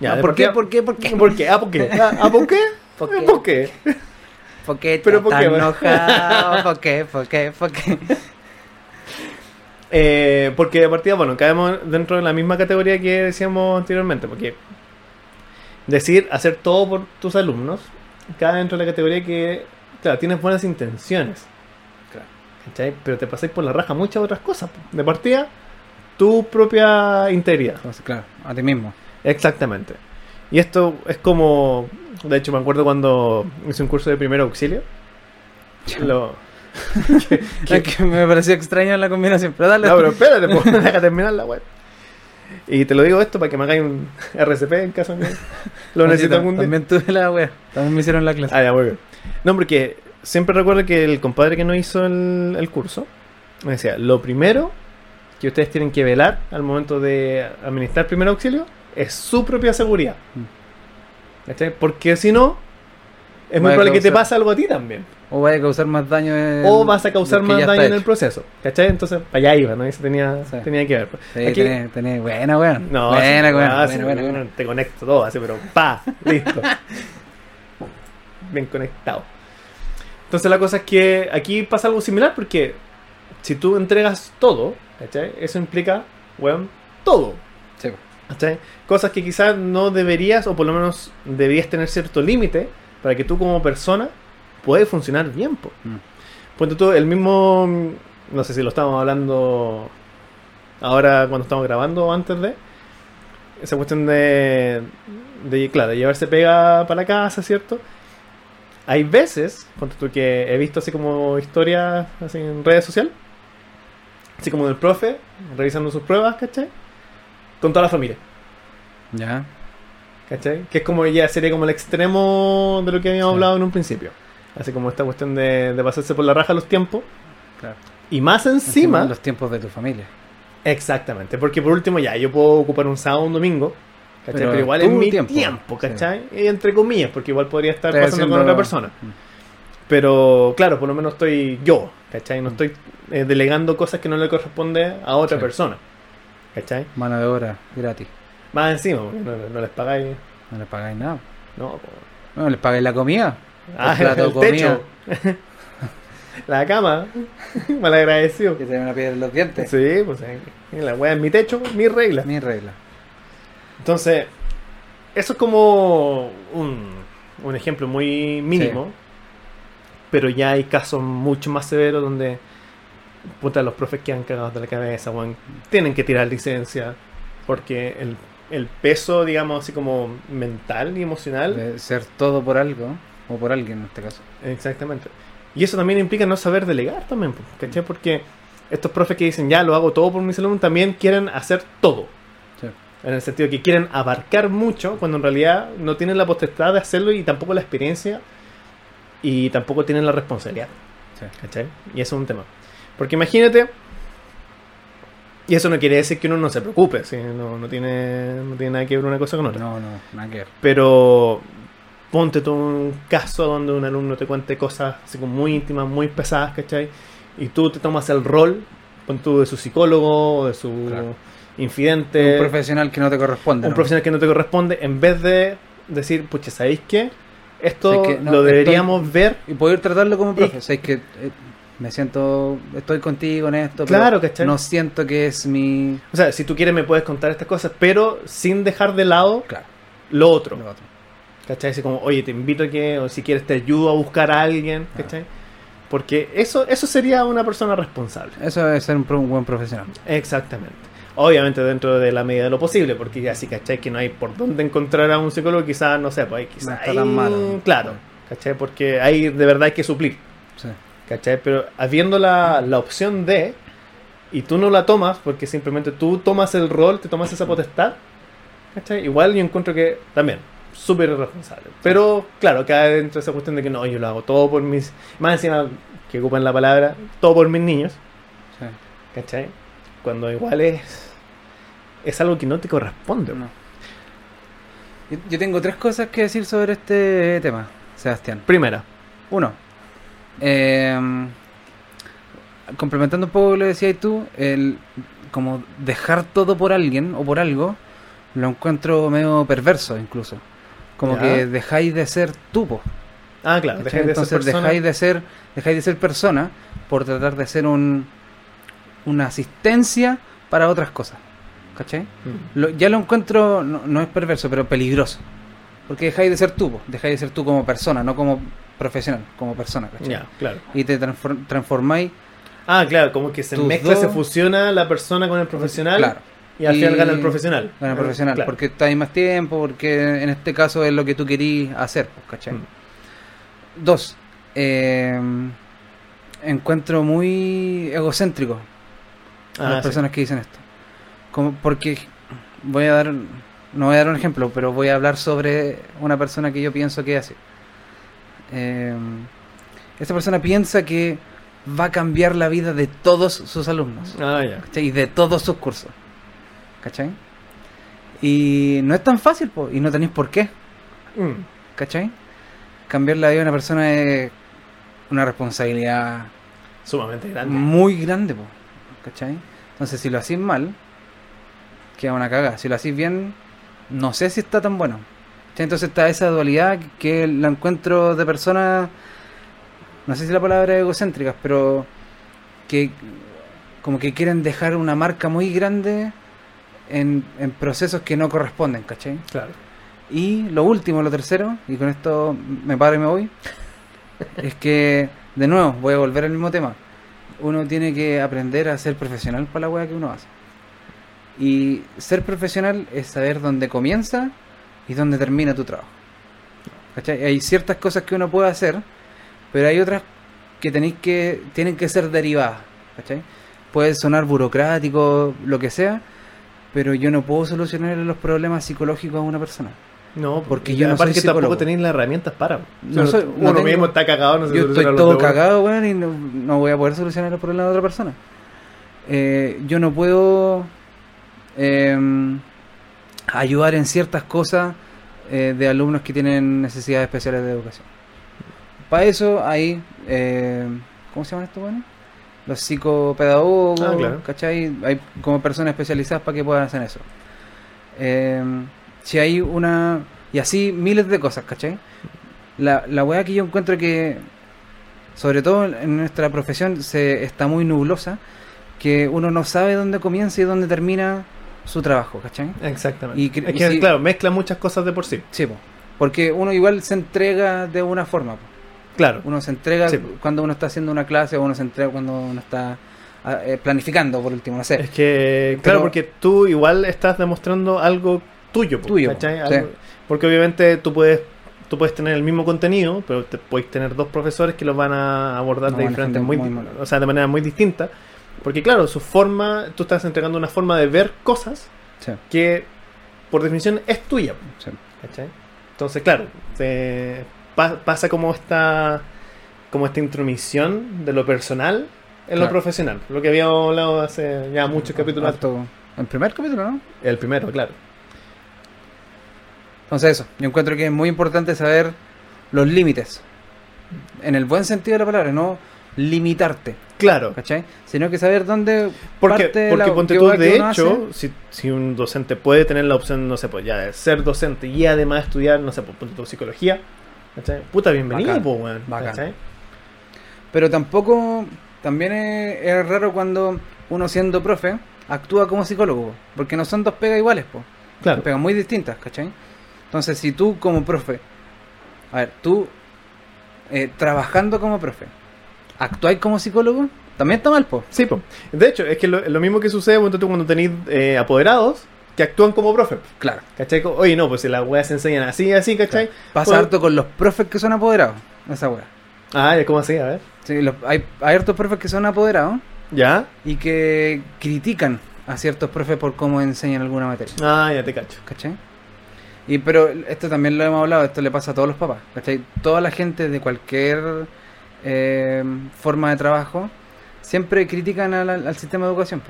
Ya, Ah, ¿por, qué? ¿Por qué? ¿Por qué? ¿Por qué? Ah, ¿por qué? Ah, ah, ¿por qué? ¿Por qué? ¿Por qué? ¿Por qué Pero ¿por qué, enojado? ¿Por qué? ¿Por qué? ¿Por qué? Eh, porque de partida, bueno, caemos dentro de la misma categoría que decíamos anteriormente, porque decir hacer todo por tus alumnos cae dentro de la categoría que, claro, tienes buenas intenciones. ¿Cachai? Pero te pasáis por la raja muchas otras cosas. De partida, tu propia integridad. Entonces, claro, a ti mismo. Exactamente. Y esto es como, de hecho me acuerdo cuando hice un curso de primer auxilio, lo, que me pareció extraño la combinación, pero dale. No, pero espérate, pues, deja terminar la web. Y te lo digo esto para que me hagáis un RCP en caso de que lo tam- algún día. También tuve la wea. También me hicieron la clase. Ah, ya, muy bien. No, porque siempre recuerdo que el compadre que no hizo el, el curso me decía, lo primero que ustedes tienen que velar al momento de administrar primer auxilio es su propia seguridad. ¿Cachai? Porque si no, es muy probable que te pase algo a ti también. O vaya a causar más daño. en- o vas a causar más daño en el proceso. ¿Cachai? Entonces, allá iba, ¿no? Eso tenía, Sí. tenía que ver. pues. Sí, Aquí- tenés, tenés- buena, weón. No, buena, sí, weón. sí, buena, buena, buena. te conecto todo así, pero pa, listo. Bien conectado. Entonces la cosa es que aquí pasa algo similar porque si tú entregas todo, ¿cachai? Eso implica, weón, todo. Sí, ¿cachai? Cosas que quizás no deberías, o por lo menos deberías tener cierto límite para que tú como persona puedas funcionar bien. Po. Mm. Ponte tú, el mismo, mm, no sé si lo estábamos hablando ahora cuando estamos grabando o antes de, esa cuestión de, de claro, de llevarse pega para la casa, ¿cierto? Hay veces, ponte tú que he visto así como historias así en redes sociales, así como del profe revisando sus pruebas, ¿cachai? Con toda la familia. Ya. ¿Cachai? Que es como ya sería como el extremo de lo que habíamos Sí. hablado en un principio. Así como esta cuestión de, de pasarse por la raja los tiempos. Claro. Y más encima. los tiempos de tu familia. Exactamente. Porque por último ya, yo puedo ocupar un sábado un domingo. ¿Cachai? Pero, Pero igual es mi tiempo. tiempo, ¿cachai? Y entre comillas, porque igual podría estar pasando con otra persona. Pero claro, por lo menos estoy yo, ¿cachai? No estoy eh, delegando cosas que no le corresponde a otra Sí. persona. ¿Cachai? Mano de obra gratis. Más encima, porque no, no les pagáis. No le pagáis nada. No. No, les pagáis la comida. Ah, el plato el de comida. techo. la cama. Malagradecido. Que te van a pedir los dientes. Sí, pues la wea en mi techo, mi regla. Mi regla. Entonces, eso es como un, un ejemplo muy mínimo. Pero ya hay casos mucho más severos donde puta, los profes quedan cagados de la cabeza. Tienen que tirar licencia. Porque el, el peso, digamos, así como mental y emocional. Ser todo por algo. O por alguien en este caso. Exactamente. Y eso también implica no saber delegar también, ¿cachai? Porque estos profes que dicen, ya lo hago todo por mis alumnos, también quieren hacer todo. En el sentido que quieren abarcar mucho, cuando en realidad no tienen la potestad de hacerlo y tampoco la experiencia y tampoco tienen la responsabilidad. Sí. ¿Cachai? Y eso es un tema. Porque imagínate, y eso no quiere decir que uno no se preocupe, ¿sí? no, no, tiene, no tiene nada que ver una cosa con otra. No, no, nada que ver. Pero ponte tú un caso donde un alumno te cuente cosas así como muy íntimas, muy pesadas, ¿cachai? Y tú te tomas el rol, pon tú de su psicólogo, o de su Claro. Infidente, un profesional que no te corresponde. un ¿no? profesional que no te corresponde, en vez de decir, pucha, ¿sabéis qué? Esto Sí, que no, lo estoy- deberíamos ver. Y poder tratarlo como Y- profe. O sea, es que eh, me siento, estoy contigo en esto. Claro, pero ¿cachai? No siento que es mi. O sea, si tú quieres me puedes contar estas cosas, pero sin dejar de lado Claro, lo otro. lo otro. ¿Cachai? Así como, oye, te invito a que, o si quieres te ayudo a buscar a alguien, Ah. ¿cachai? Porque eso, eso sería una persona responsable. Eso es ser un, un buen profesional. Exactamente. Obviamente dentro de la medida de lo posible, porque ya si cachai que no hay por dónde encontrar a un psicólogo, quizás, no sé, pues ahí quizás... No está tan malo. Claro, ¿cachai? Porque ahí de verdad hay que suplir, Sí. ¿cachai? Pero habiendo la, la opción de, y tú no la tomas, porque simplemente tú tomas el rol, te tomas esa potestad, ¿cachai? Igual yo encuentro que también, súper irresponsable. Pero claro, cae dentro de esa cuestión de que no, yo lo hago todo por mis... Más encima, que ocupan la palabra, todo por mis niños. sí. ¿Cachai? Cuando igual es. Es algo que no te corresponde. No. Yo, yo tengo tres cosas que decir sobre este tema, Sebastián. Primera. Uno, eh, complementando un poco lo que decías tú, el como dejar todo por alguien o por algo, lo encuentro medio perverso incluso. Como Ya. que dejáis de ser tú, po, Ah, claro. dejáis de ser Entonces persona. dejáis de ser, dejáis de ser persona por tratar de ser un una asistencia para otras cosas. ¿Cachai? Mm. Lo- ya lo encuentro, no, no es perverso, pero peligroso. Porque dejáis de ser tú, dejáis de ser tú como persona, no como profesional, como persona, ¿cachai? Ya, claro. Y te transfor- transformáis, Ah, claro, como que se mezcla, se fusiona la persona con el profesional. claro, Y al final gana el profesional. con el profesional, claro. porque estáis más tiempo, porque en este caso es lo que tú querís hacer, ¿cachai? Mm. Dos, eh, encuentro muy egocéntrico a Ah, las sí. personas que dicen esto. Como porque voy a dar, no voy a dar un ejemplo, pero voy a hablar sobre una persona que yo pienso que es así. Eh, esta persona piensa que va a cambiar la vida de todos sus alumnos. Ah. ¿cachai? Y de todos sus cursos. ¿Cachai? Y no es tan fácil, po, y no tenéis por qué. Mm. ¿Cachai? Cambiar la vida de una persona es una responsabilidad Sumamente grande. muy grande, po, ¿cachai? Entonces, si lo hacís mal, queda una cagada. Si lo hacís bien, no sé si está tan bueno. ¿cachai? Entonces está esa dualidad que la encuentro de personas, no sé si la palabra es egocéntricas, pero que como que quieren dejar una marca muy grande en, en procesos que no corresponden, ¿cachai? Claro. Y lo último, lo tercero, y con esto me paro y me voy, es que, de nuevo, voy a volver al mismo tema. Uno tiene que aprender a ser profesional para la weá que uno hace. Y ser profesional es saber dónde comienza y dónde termina tu trabajo. Hay ciertas cosas que uno puede hacer, pero hay otras que tenéis que tienen que ser derivadas. Puede sonar burocrático, lo que sea, pero yo no puedo solucionar los problemas psicológicos a una persona. No, Porque yo no aparte soy que tampoco tenéis las herramientas para. No Uno- soy- no uno tengo- mismo está cagado, no se Yo estoy todo cagado, weón, y no, no voy a poder solucionar los problemas de otra persona. Eh, yo no puedo em, ayudar en ciertas cosas eh, de alumnos que tienen necesidades especiales de educación. Para eso hay, eh, ¿cómo se llaman estos, bueno? Los psicopedagogos, Ah, claro. ¿cachai? Hay como personas especializadas para que puedan hacer eso. Em, si hay una... Y así miles de cosas, ¿cachai? La, la weá que yo encuentro que, sobre todo en nuestra profesión, se está muy nublosa, que uno no sabe dónde comienza y dónde termina su trabajo, ¿cachai? Exactamente. Y es y que, si- claro, mezcla muchas cosas de por sí. Sí, po. porque uno igual se entrega de una forma. po. Claro. Uno se entrega Sí, cuando uno está haciendo una clase o uno se entrega cuando uno está ah, eh, planificando, por último, no sé. Es que, claro, Pero- porque tú igual estás demostrando algo tuyo. Tuyo, Porque obviamente tú puedes tú puedes tener el mismo contenido, pero te puedes tener dos profesores que los van a abordar No, de diferentes, muy, o sea, de manera muy distinta. Porque claro, su forma, tú estás entregando una forma de ver cosas Sí, que por definición es tuya. sí. ¿cachai? Entonces, claro, pa- pasa como esta como esta intromisión de lo personal en lo profesional. Lo que habíamos hablado hace ya muchos capítulos. El primer capítulo, ¿no? El primero, claro. Entonces eso, yo encuentro que es muy importante saber los límites. En el buen sentido de la palabra, no limitarte, Claro. ¿cachai? Sino que saber dónde Porque, parte porque la ponte tú, de hecho, si, si un docente puede tener la opción, no sé, pues ya de ser docente y además estudiar, no sé, pues ponte tú psicología, ¿cachai? Puta, bienvenido, Bacán, pues, weón. bacán. ¿cachai? Pero tampoco, también es, es raro cuando uno siendo profe actúa como psicólogo, porque no son dos pegas iguales, po. Claro. pegas muy distintas, ¿cachai? Entonces, si tú como profe, a ver, tú eh, trabajando como profe, actuáis como psicólogo, también está mal, po. Sí, pues. De hecho, es que lo, lo mismo que sucede tú, cuando tenéis eh, apoderados que actúan como profe. Claro. ¿Cachai? Oye, no, pues si las weas se enseñan así, así, ¿cachai? Pasa Pues- harto con los profes que son apoderados, esa wea. Ah, ya, ¿cómo así? A ver. Sí, los- hay, hay hartos profes que son apoderados ¿Ya? y que critican a ciertos profes por cómo enseñan alguna materia. Ah, ya te cacho. ¿Cachai? Y pero esto también lo hemos hablado, esto le pasa a todos los papás, ¿cachai? Toda la gente de cualquier eh, forma de trabajo siempre critican al, al sistema de educación, po.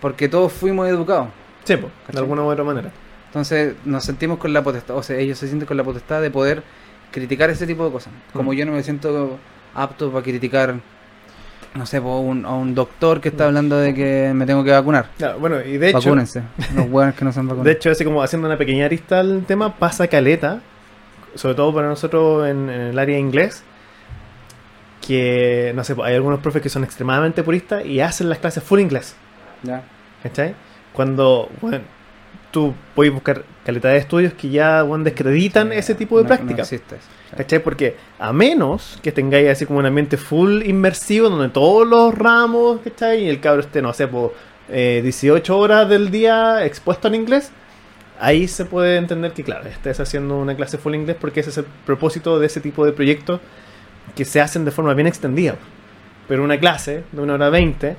porque todos fuimos educados. Sí, pues, de alguna u otra manera. Entonces nos sentimos con la potestad, o sea, ellos se sienten con la potestad de poder criticar ese tipo de cosas. Como Mm. yo no me siento apto para criticar, no sé, po, un, doctor que está hablando de que me tengo que vacunar. Claro, bueno, y de hecho, Vacúnense, los hueones que no se han vacunado. de hecho, así como haciendo una pequeña arista al tema, pasa caleta, sobre todo para nosotros en, en el área de inglés, que, no sé, hay algunos profes que son extremadamente puristas y hacen las clases full inglés. Ya. ¿Cachai? Cuando, bueno, tú puedes buscar calidad de estudios que ya, bueno, descreditan Sí, ese tipo de no- prácticas. No existe eso. ¿Cachai? Porque a menos que tengáis así como un ambiente full inmersivo donde todos los ramos, ¿cachai? Y el cabro esté, no sé, por 18 horas del día expuesto en inglés, ahí se puede entender que, claro, estés haciendo una clase full inglés porque ese es el propósito de ese tipo de proyectos que se hacen de forma bien extendida. Pero una clase de una hora veinte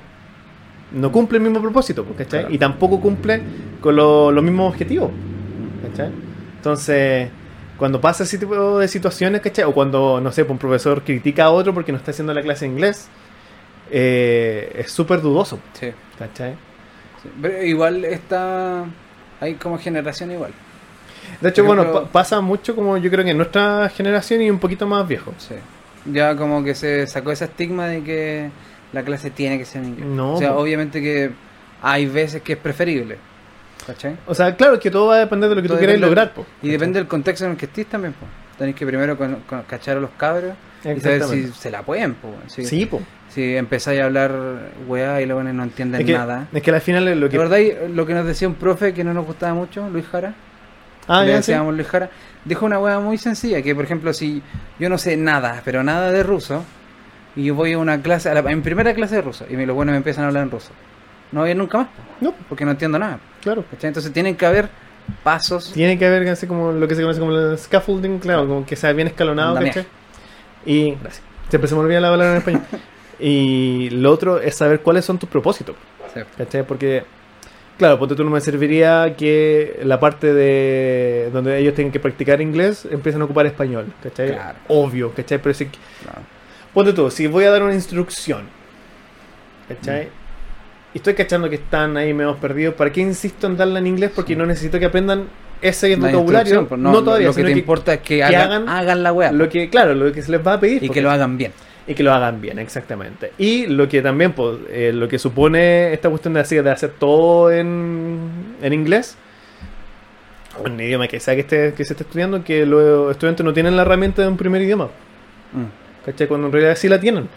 no cumple el mismo propósito, ¿cachai? Claro. Y tampoco cumple con lo- los mismos objetivos, ¿cachai? Entonces, cuando pasa ese tipo de situaciones, ¿cachai? O cuando, no sé, pues, un profesor critica a otro porque no está haciendo la clase de inglés, eh, es súper dudoso, Sí. ¿cachai? sí. Pero igual está. Hay como generación igual. De hecho, bueno, pa- pasa mucho como yo creo que en nuestra generación y un poquito más viejo. Sí. Ya como que se sacó ese estigma de que la clase tiene que ser en inglés. No, o sea, obviamente que hay veces que es preferible. ¿Cachai? O sea, claro, que todo va a depender de lo que Todo tú quieras lograr, po. Y depende del contexto en el que estés también, pues. Tenéis que primero con- con- cachar a los cabros y saber si se la pueden, pues. Si, Sí, po. si empezáis a hablar weá y luego no entienden Es que, nada. es que al final es lo ¿Te que... acordáis lo que nos decía un profe que no nos gustaba mucho, Luis Jara? Ah, Le ya, sí. Luis Jara. Dijo una weá muy sencilla, que por ejemplo, si yo no sé nada, pero nada de ruso, y yo voy a una clase, a, la, a mi primera clase de ruso, y los buenos me empiezan a hablar en ruso, no voy a ir nunca más, po, No, porque no entiendo nada. Claro. ¿cachai? Entonces tienen que haber pasos. Tiene que haber así como lo que se conoce como el scaffolding, claro, como que sea bien escalonado. ¿cachai? Y gracias. Siempre se me olvida la palabra en español. y lo otro es saber cuáles son tus propósitos. ¿cachai? Porque, claro, porque tú no me serviría que la parte de donde ellos tengan que practicar inglés empiecen a ocupar español, ¿cachai? Claro. Obvio, ¿cachai? Pero si, Claro. ponte tú, si voy a dar una instrucción, ¿cachai? Y estoy cachando que están ahí medio perdidos, ¿para qué insisto en darla en inglés? Porque Sí. no necesito que aprendan ese La vocabulario. pues, no, lo- todavía, Lo que te que, importa es que, que hagan, hagan la weá. lo que, claro, lo que se les va a pedir. y que lo hagan bien. y que lo hagan bien, exactamente. Y lo que también, pues, eh, lo que supone esta cuestión de hacer, de hacer todo en, en inglés, o en idioma que sea que, esté, que se esté estudiando, que los estudiantes no tienen la herramienta de un primer idioma. Mm. ¿Cachai? Cuando en realidad sí la tienen.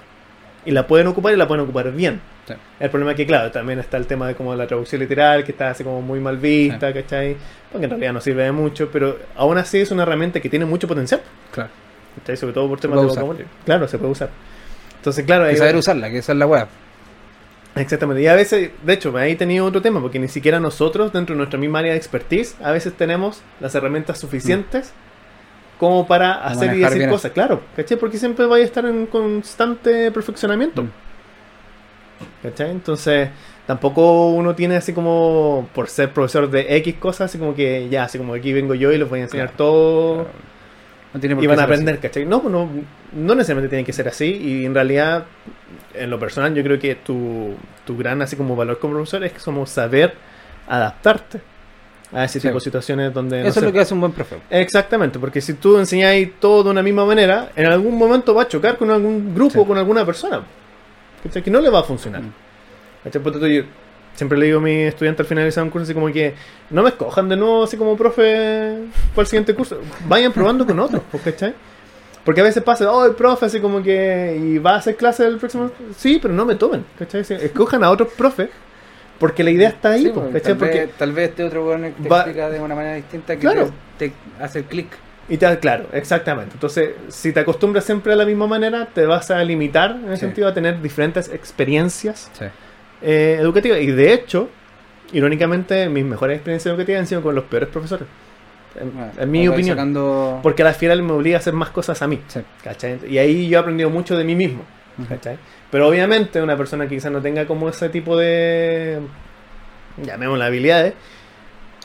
Y la pueden ocupar y la pueden ocupar bien. Sí. El problema es que, claro, también está el tema de como la traducción literal, que está así como muy mal vista, ¿cachai? Porque en realidad no sirve de mucho, pero aún así es una herramienta que tiene mucho potencial. Claro. ¿cachai? Sobre todo por temas de vocabulario. Claro, se puede usar. Entonces, claro, Hay que saber usarla, que esa es la weá. Exactamente. Y a veces, de hecho, ahí tenía otro tema, porque ni siquiera nosotros, dentro de nuestra misma área de expertise, a veces tenemos las herramientas suficientes como para hacer y decir cosas. Claro, ¿cachai? Porque siempre vaya a estar en constante perfeccionamiento. Mm. ¿Cachai? Entonces, tampoco uno tiene así como, por ser profesor de X cosas, así como que ya, así como aquí vengo yo y les voy a enseñar Claro. todo No tiene por y van a ser así. aprender, ¿cachai? No, no, no necesariamente tiene que ser así y en realidad, en lo personal, yo creo que tu, tu gran así como valor como profesor es que somos saber adaptarte a ese Sí. tipo de situaciones donde... no Eso sé- es lo que hace un buen profe. Exactamente, porque si tú enseñáis todo de una misma manera, en algún momento va a chocar con algún grupo Sí. o con alguna persona. ¿Cachai? Que no le va a funcionar. Mm. Siempre le digo a mis estudiantes al finalizar un curso así como que no me escojan de nuevo así como profe para el siguiente curso. Vayan probando con otros, pues, ¿cachai? Porque a veces pasa, oh, el profe así como que y va a hacer clase el próximo... Sí, pero no me tomen, ¿cachai? Escojan a otros profes porque la idea está ahí, Sí, pues, pues, ¿cachai? tal, Porque vez, tal vez este otro weón te Va- explica de una manera distinta que Claro. te, te hace el clic. Y te, claro, exactamente. Entonces, si te acostumbras siempre a la misma manera, te vas a limitar en ese Sí. sentido a tener diferentes experiencias Sí. eh, educativas. Y de hecho, irónicamente, mis mejores experiencias educativas han sido con los peores profesores. En, en mi opinión. Sacando... Porque al final me obliga a hacer más cosas a mí. Y ahí yo he aprendido mucho de mí mismo. Ujú. ¿cachai? Pero obviamente una persona que quizás no tenga como ese tipo de, llamémosla habilidades,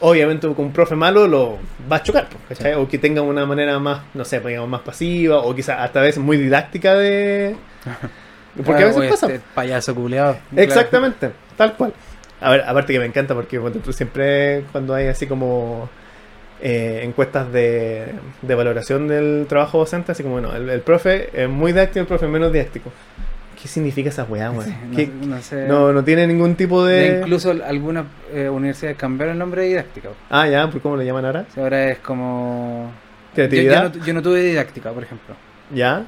obviamente con un profe malo lo va a chocar, pues, ¿cachai? O que tenga una manera más, no sé, pues, digamos, más pasiva, o quizás hasta a veces muy didáctica de... Porque a veces Oye, pasa. este payaso culeado. Exactamente, tal cual. A ver, aparte que me encanta porque bueno, tú siempre cuando hay así como eh, encuestas de, de valoración del trabajo docente, así como, bueno, el, el profe es muy didáctico, el profe es menos didáctico. ¿Qué significa esa weá, weón? Sí, ¿Qué- no, no sé. no, no tiene ningún tipo Ya de... incluso algunas eh, universidades cambiaron el nombre de didáctica. Ah, ya, ¿por cómo lo llaman ahora? Ahora es como... Yo, ¿Creatividad? yo no, yo no tuve didáctica, por ejemplo. ¿Ya?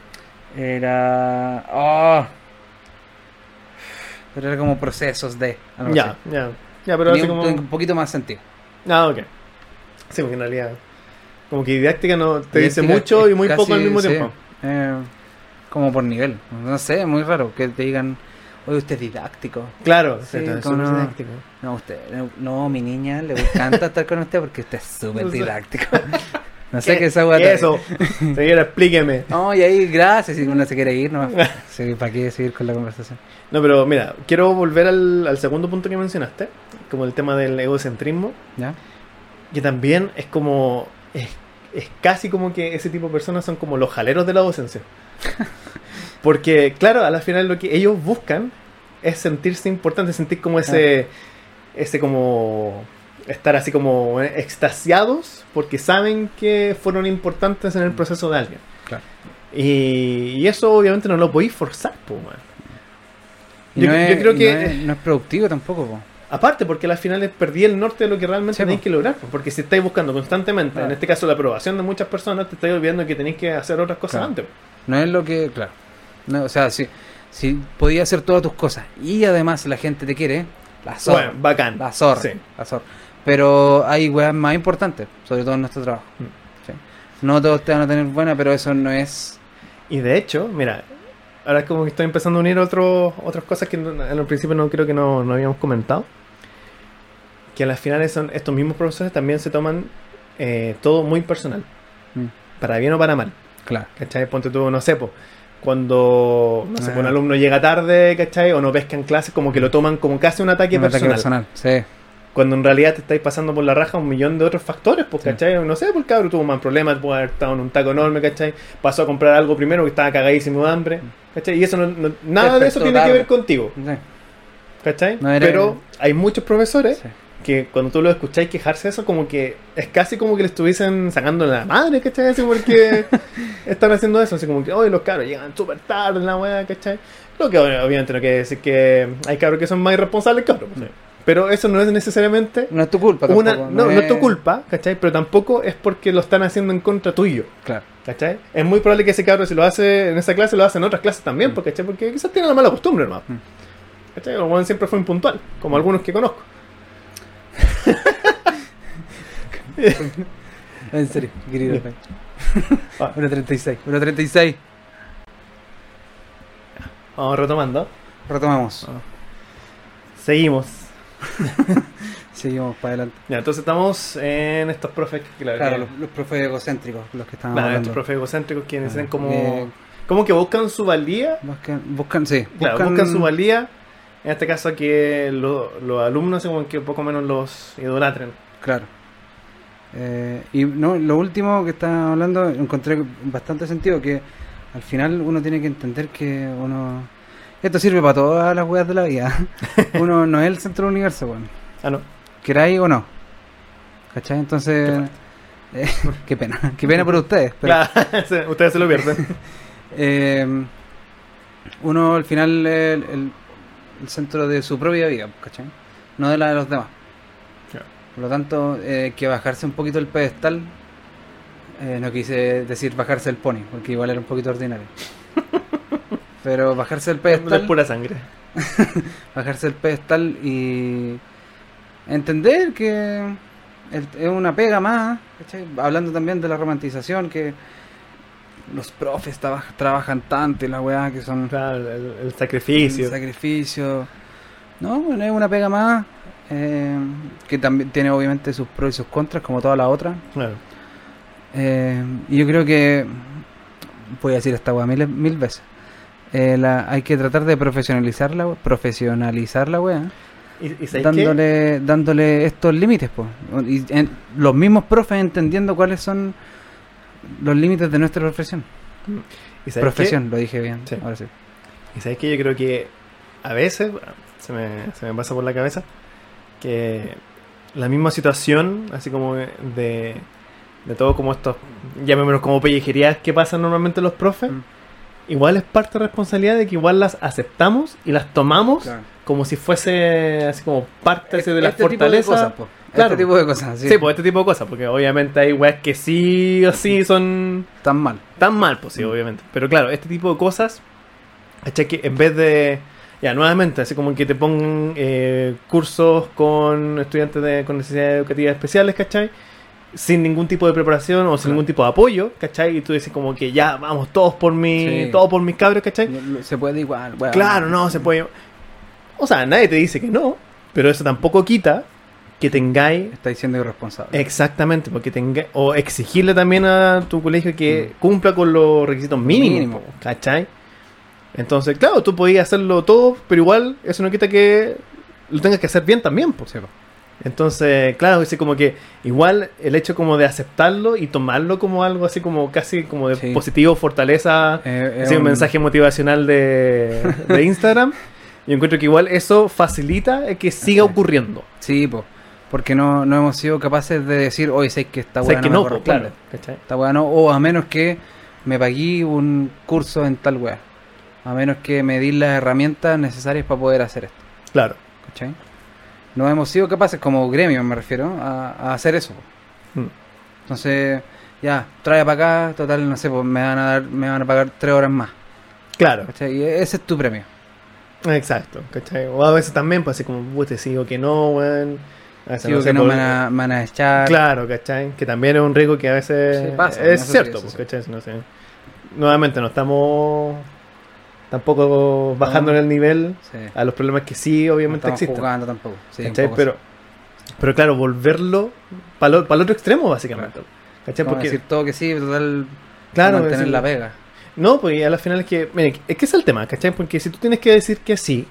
Era... ¡Oh! Pero era como procesos de... algo Ya, así. ya. Ya, pero un, como... un poquito más sentido. Ah, ok. Sí, porque en realidad... Como que didáctica no te dice mucho y muy casi, poco al mismo sí, tiempo. eh, como por nivel. No sé, muy raro que te digan, oye, usted es didáctico. Claro, Sí, como no. didáctico. No, usted, no, mi niña le encanta estar con usted porque usted es súper didáctico. No sé ¿Qué- qué es esa qué eso? Señora, explíqueme. No, y ahí, gracias. Si uno se quiere ir, no. Sí, ¿Para qué seguir con la conversación? No, pero mira, quiero volver al, al segundo punto que mencionaste, como el tema del egocentrismo, ¿Ya? que también es como, es, es casi como que ese tipo de personas son como los jaleros de la docencia. Porque, claro, a la final lo que ellos buscan es sentirse importantes, sentir como ese, ese como, estar así como extasiados porque saben que fueron importantes en el proceso de alguien. Claro. Y, y eso obviamente no lo podéis forzar, po, man. Yo- no, yo es, creo que- no, es, no es productivo tampoco, po. Aparte, porque al final perdí el norte de lo que realmente Sí, tenéis po. que lograr. po, Porque si estáis buscando constantemente, Claro. en este caso la aprobación de muchas personas, te estáis olvidando que tenéis que hacer otras cosas Claro. antes. po. No es lo que. Claro. No, o sea, si, si podías hacer todas tus cosas y además la gente te quiere, la zorra. Bueno, bacán. La zorra. Sí. La zorra. Pero hay weas más importantes, sobre todo en nuestro trabajo. Mm. Sí. No todos te van a tener buena, pero eso no es. Y de hecho, mira, ahora es como que estoy empezando a unir otros otras cosas que en el principio no creo que no, no habíamos comentado. Que a las finales son estos mismos profesores también se toman eh, todo muy personal. Mm. Para bien o para mal. Claro. ¿Cachai? Ponte tú, no sé, cuando no sé, Ah. un alumno llega tarde, ¿cachai? O no pesca en clase, como que lo toman como casi un ataque Un ataque personal. personal. Sí. Cuando en realidad te estáis pasando por la raja un millón de otros factores, pues, Sí. ¿cachai? No sé, por cabro tuvo más problemas, pudo haber estado en un taco enorme, ¿cachai? Pasó a comprar algo primero que estaba cagadísimo de hambre, ¿cachai? Y eso no, no- nada de eso tiene que ver contigo, Sí. ¿cachai? No Pero hay muchos profesores Sí. Que cuando tú lo escucháis quejarse de eso, como que es casi como que le estuviesen sacando la madre, ¿cachai? Así porque están haciendo eso, así como que, oye, los cabros llegan súper tarde en la weá, ¿cachai? Lo que obviamente no quiere decir que hay cabros que son más irresponsables que otros, pues, pero eso no es necesariamente No es tu culpa una, tampoco. no, no es tu culpa, ¿cachai? Pero tampoco es porque lo están haciendo en contra tuyo, Claro. ¿cachai? Es muy probable que ese cabro si lo hace en esa clase, lo hace en otras clases también, porque, ¿cachai? Porque quizás tiene la mala costumbre, hermano. Mm. ¿Cachai? El siempre fue impuntual, como algunos que conozco. En serio, querido. Ah. 1.36. 1.36. Vamos retomando. Retomamos. Ah. Seguimos. Seguimos para adelante. Ya, entonces estamos en estos profes claro, Claro, que- los, los profes egocéntricos, los que están claro, hablando. estos profes egocéntricos quienes Ah, tienen como, eh, como que buscan su valía, Buscan, buscan, sí. claro, buscan, su valía, en este caso que lo- los alumnos como que un poco menos los idolatren. Claro. Eh, y no, lo último que estaba hablando encontré bastante sentido que al final uno tiene que entender que uno esto sirve para todas las weas de la vida. uno no es el centro del universo, weón. Ah, no. Queráis o no. ¿Cachai? Entonces eh, qué pena, qué pena por ustedes, pero Claro, ustedes se lo pierden. eh, uno al final el- el centro de su propia vida, ¿cachai? No de la de los demás. Por lo tanto, eh, que bajarse un poquito el pedestal, eh, no quise decir bajarse el pony, porque igual era un poquito ordinario. Pero bajarse el Es pedestal, pura sangre. bajarse el pedestal y entender que es una pega más, ¿cachai? hablando también de la romantización, que los profes traba- trabajan tanto y la weá que son Claro, el, el sacrificio. el sacrificio. No, bueno, es una pega más. eh, que también tiene obviamente sus pros y sus contras, como toda la otra. Claro. Eh, y yo creo que. Voy a decir esta weá mil, mil veces. Eh, la, hay que tratar de profesionalizar la, profesionalizar la weá, ¿Y, y qué? dándole, dándole estos límites. po. Y en- los mismos profes entendiendo cuáles son los límites de nuestra profesión. ¿Y sabéis Profesión, lo dije bien. Sí. Ahora sí. ¿Y sabéis que yo creo que a veces se me, se me pasa por la cabeza que la misma situación, así como de, de todo como estos, llamémonos como pellejerías que pasan normalmente los profes, Mm. igual es parte de responsabilidad de que igual las aceptamos y las tomamos como si fuese así como parte de la Este tipo fortaleza. cosas, po. Claro. Este tipo de cosas, sí. Sí, pues este tipo de cosas, porque obviamente hay weas que sí o sí son Tan mal. tan mal, pues sí, Mm. obviamente. Pero claro, este tipo de cosas, ¿cachai? Que en vez de, ya, nuevamente, así como que te pongan eh, cursos con estudiantes de, con necesidades educativas especiales, ¿cachai? Sin ningún tipo de preparación o sin Claro. ningún tipo de apoyo, ¿cachai? Y tú dices como que ya, vamos, todos por mi, Sí. todos por mis cabros, ¿cachai? Se puede igual, weón. Claro, no, se puede. O sea, nadie te dice que no, pero eso tampoco quita que tengáis Estáis siendo irresponsable. Exactamente, porque tenga o exigirle también a tu colegio que Mm. cumpla con los requisitos mínimos, Mínimo. ¿cachai? Entonces, claro, tú podías hacerlo todo, pero igual eso no quita que lo tengas que hacer bien también, pues. Sí, po. Entonces, claro, así como que igual el hecho como de aceptarlo y tomarlo como algo así como casi como de Sí. positivo, fortaleza, Eh, así un mensaje motivacional de, de Instagram, yo encuentro que igual eso facilita que siga ocurriendo. Sí, po. Porque no, no hemos sido capaces de decir, oye, sé que esta weá no, no, me claro. Esta weá no, o a menos que me pagué un curso en tal weá. A menos que me di las herramientas necesarias para poder hacer esto. Claro. ¿Cachai? No hemos sido capaces, como gremio me refiero, a, a hacer eso. Mm. Entonces, ya, trae para acá, total, no sé, pues me van a dar, me van a pagar tres horas más. Claro. ¿Cachai? Y ese es tu premio. Exacto, ¿cachai? O a veces también, pues así como, puta, sigo que no, weón. Veces Digo sé que no van a, me van a echar. Claro, ¿cachai? Que también es un riesgo que a veces pasa, es no cierto, pues, eso. ¿cachai? No sé. Nuevamente, no estamos tampoco bajando No. en el nivel Sí. a los problemas que sí, No obviamente estamos existen. jugando tampoco. Sí, ¿cachai? Pero, pero claro, volverlo para el otro extremo, básicamente. Claro. ¿Cachai? Porque, decir todo que sí, total. claro, mantener es- la pega. No, pues a la final es que, mire, es que es el tema, ¿cachai? Porque si tú tienes que decir que sí,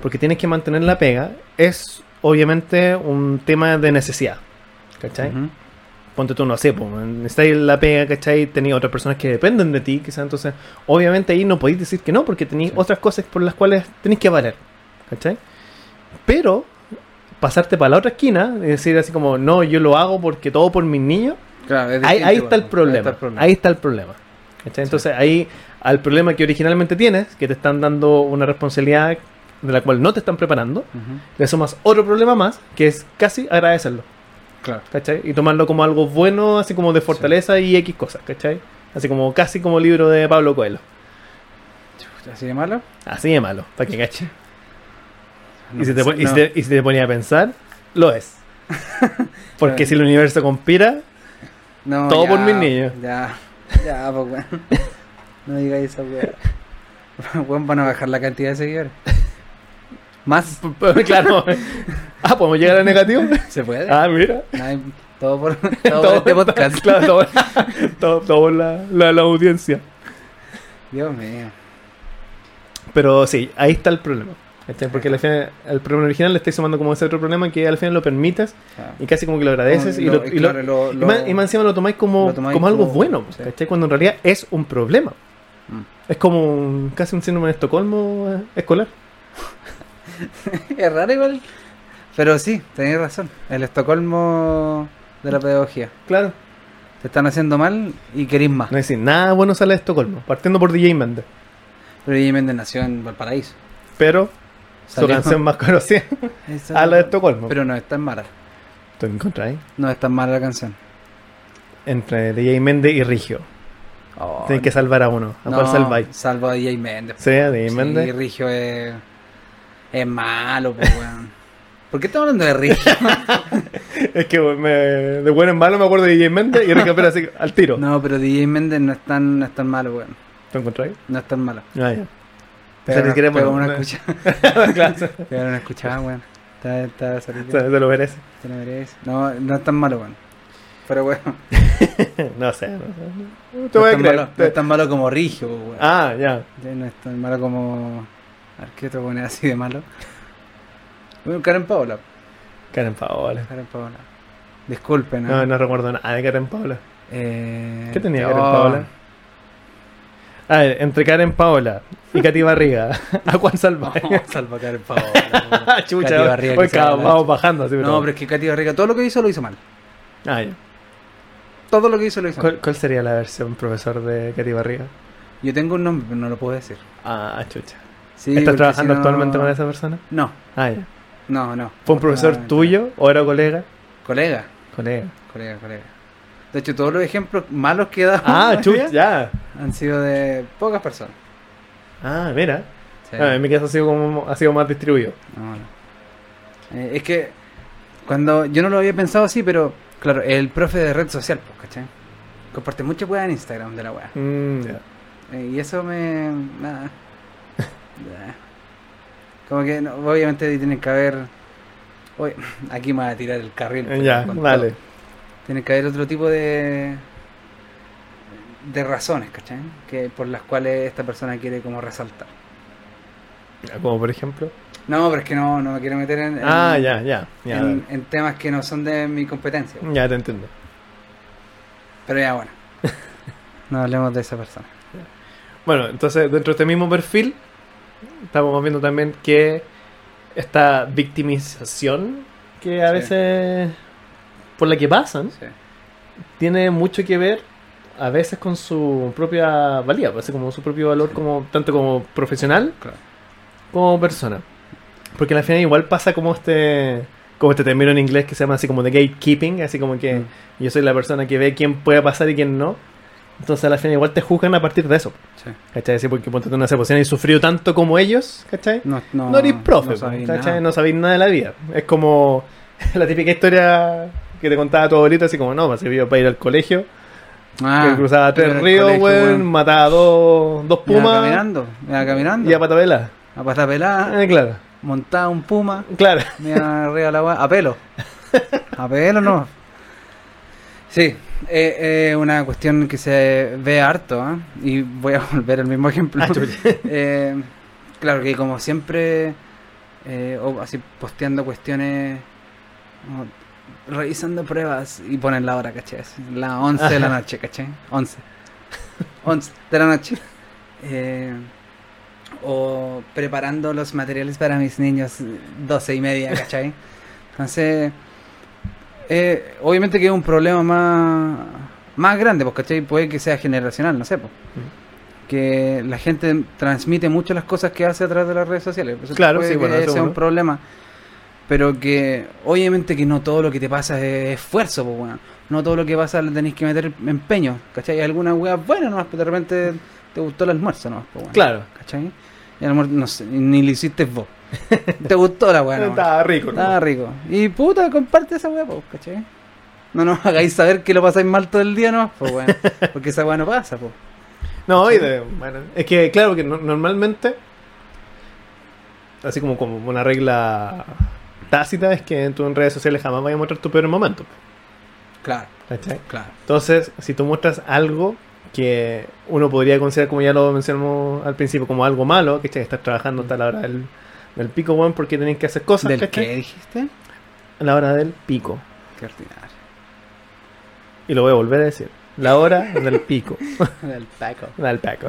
porque tienes que mantener la pega, es obviamente un tema de necesidad, ¿cachai? Ponte tú, no sé, pues, necesitáis la pega, ¿cachai? Tenéis otras personas que dependen de ti, quizás, entonces, obviamente ahí no podéis decir que no, porque tenéis Sí. otras cosas por las cuales tenéis que valer, ¿cachai? Pero, pasarte para la otra esquina y decir así como, no, yo lo hago porque todo por mis niños, Claro, es ahí, está el problema. Ahí está el problema. ¿cachai? Entonces ahí al problema que originalmente tienes, que te están dando una responsabilidad de la cual no te están preparando, Ujú. le sumas otro problema más, que es casi agradecerlo. Claro. ¿cachai? Y tomarlo como algo bueno, así como de fortaleza y X cosas, ¿cachai? Así como casi como libro de Pablo Coelho. ¿Así de malo? Así de malo, para que cache. No y, si te, y si no. te- y si te ponía a pensar, lo es. Porque si el universo conspira, No, todo ya, por mis niños. Ya, ya, pues weón. No digáis esa weá. Weón, van a bajar la cantidad de seguidores. ¿Más? claro. ah, ¿podemos llegar a negativo? ¿Se puede? ah, mira. Ay, todo por, todo por este podcast. Claro, todo, todo- todo por la, la- la audiencia. Dios mío. Pero sí, ahí está el problema. ¿cachai? Porque al final, el problema original le estáis sumando como ese otro problema que al final lo permites Ah. y casi como que lo agradeces y, Lo- y, lo- claro, lo- y lo- más, y más encima lo tomáis como, tomáis como algo como- bueno, sí. Cuando en realidad es un problema. Mm. Es como un- casi un síndrome de Estocolmo eh, escolar. Es raro igual. Pero sí, tenéis razón. El Estocolmo de la pedagogía. Claro. Te están haciendo mal y queréis más. No es decir, nada bueno sale de Estocolmo, partiendo por DJ Méndez. Pero Jim Mendes nació en Valparaíso. Pero su canción más conocida a la de Estocolmo. Pero no es tan mala. ¿Tú encontráis? No es tan mala la canción. Entre DJ Méndez y Rigio. Oh, Tienes que salvar a uno. ¿A cuál no, salváis? Salvo a DJ Mendes. Sí, a DJ Sí, Méndez. Rigio es. Es malo, pues, weón. ¿Por qué estamos hablando de Rigio? Es que me, de bueno en malo me acuerdo de DJ Méndez y Ricky así al tiro. no, pero DJ Mendes no es tan, no es tan malo, weón. ¿Te encontráis? No es tan malo. Ah, ya. Pero, ni siquiera pero bueno, una escucha. se, Pero una escuchada, weón. Está, está saliendo. se lo merece. Te lo mereces. No, no es tan malo, weón. Pero bueno, No sé, no sé. No Te no, voy es a tan creer. malo, no es tan malo como Rigio, weón. Ah, ya. Ya No es tan malo como. A ver, ¿qué otro pone así de malo? Bueno, Karen Paola. Karen Paola. Karen Paola. Disculpen, No, no recuerdo nada de Karen Paola. Eh, ¿Qué tenía oh, Karen Paola? A ver, entre Karen Paola y Katy Barriga, ¿a cuál salva? No, salva Karen Paola. Chucha, Katy Barriga, hoy que se va a la vamos bajando así, pero... No, pero es que Katy Barriga todo lo que hizo lo hizo mal. Ah, ya. Todo lo que hizo lo hizo ¿Cuál, mal. cuál sería la versión profesor de Katy Barriga? Yo tengo un nombre, pero no lo puedo decir. Ah, chucha. Sí, ¿Estás trabajando si no- actualmente con esa persona? No, Ah, ya. no, no. ¿Fue un profesor tuyo o era colega? Colega, Colega. colega, colega. De hecho, todos los ejemplos malos que he dado Ah, chucha, ya. han sido de pocas personas. Ah, mira. Sí. Ah, en mi caso ha sido, como, ha sido más distribuido. No, no. Eh, es que cuando yo no lo había pensado así, pero claro, el profe de red social, pues, ¿cachai? Comparte mucha weá en Instagram de la weá. Mm. Eh, y eso me. Nada. Como que no, obviamente tienen que haber Oye, aquí me va a tirar el carril. Ya, vale. todo. Tiene que haber otro tipo de de razones, ¿cachai? Que por las cuales esta persona quiere como resaltar. Como por ejemplo. No, pero es que no, no me quiero meter en, en- Ah, ya, ya. Ya, en, en temas que no son de mi competencia. ya te entiendo. Pero ya bueno. No hablemos de esa persona. Bueno, entonces dentro de este mismo perfil estamos viendo también que esta victimización que a Sí. veces por la que pasan Sí. tiene mucho que ver a veces con su propia valía, pues, así como su propio valor como tanto como profesional Claro. como persona. Porque al final igual pasa como este como este término en inglés que se llama así como de gatekeeping, así como que Mm. yo soy la persona que ve quién puede pasar y quién no. Entonces al final igual te juzgan a partir de eso. Sí. ¿Cachai? Sí, porque ponte esa posición y sufrido tanto como ellos, ¿cachai? No, no, No, eres profe, no sabéis ¿cachai? nada. No sabéis nada de la vida. Es como la típica historia que te contaba tu abuelita, así como, no, me sirvió para ir al colegio, Ah, que cruzaba tres ríos, colegio, weón, mataba dos, dos Me iba pumas caminando, me iba caminando. y a patabela. A pata pelada, Eh, claro, montaba un puma, claro. me iba arriba la a pelo. A pelo no. Sí, es eh, una cuestión que se ve harto, ¿ah? y voy a volver al mismo ejemplo. Ah. Eh, claro que como siempre, eh, o así posteando cuestiones, como revisando pruebas y ponen la hora. Así, La 11 de la noche, ¿cachai? 11. 11 de la noche. Eh, o preparando los materiales para mis niños, 12 y media, ¿cachai? Entonces, eh, obviamente que es un problema más, más grande, pues, ¿cachai? Puede que sea generacional, no sé, pues que la gente transmite mucho las cosas que hace a través de las redes sociales. Eso Claro, puede sí, que bueno, eso sea un problema. Pero que obviamente que no todo lo que te pasa es esfuerzo, pues bueno. No todo lo que pasa le tenéis que meter empeño, ¿cachai? Algunas weas buenas nomás, pero de repente te gustó el almuerzo nomás, pues bueno. Claro. ¿Cachai? Y el almuerzo, no sé, ni lo hiciste vos. te gustó la nomás. Estaba rico, ¿no? Estaba rico. Y puta, comparte esa wea, pues, ¿cachai? No nos hagáis saber que lo pasáis mal todo el día, no, pues bueno. Porque esa wea no pasa, pues. No, y de, bueno, es que claro que no- normalmente, así como, como una regla tácita, es que tú en redes sociales jamás vayas a mostrar tu peor momento. Claro, ¿cachai? claro. Entonces, si tú muestras algo que uno podría considerar, como ya lo mencionamos al principio, como algo malo, que estás trabajando hasta la hora del, del pico, weón, porque tenés que hacer cosas, ¿Del ¿cachai? qué dijiste? A la hora del pico. Qué ordinario. Y lo voy a volver a decir. La hora del pico. Del taco. Del pico.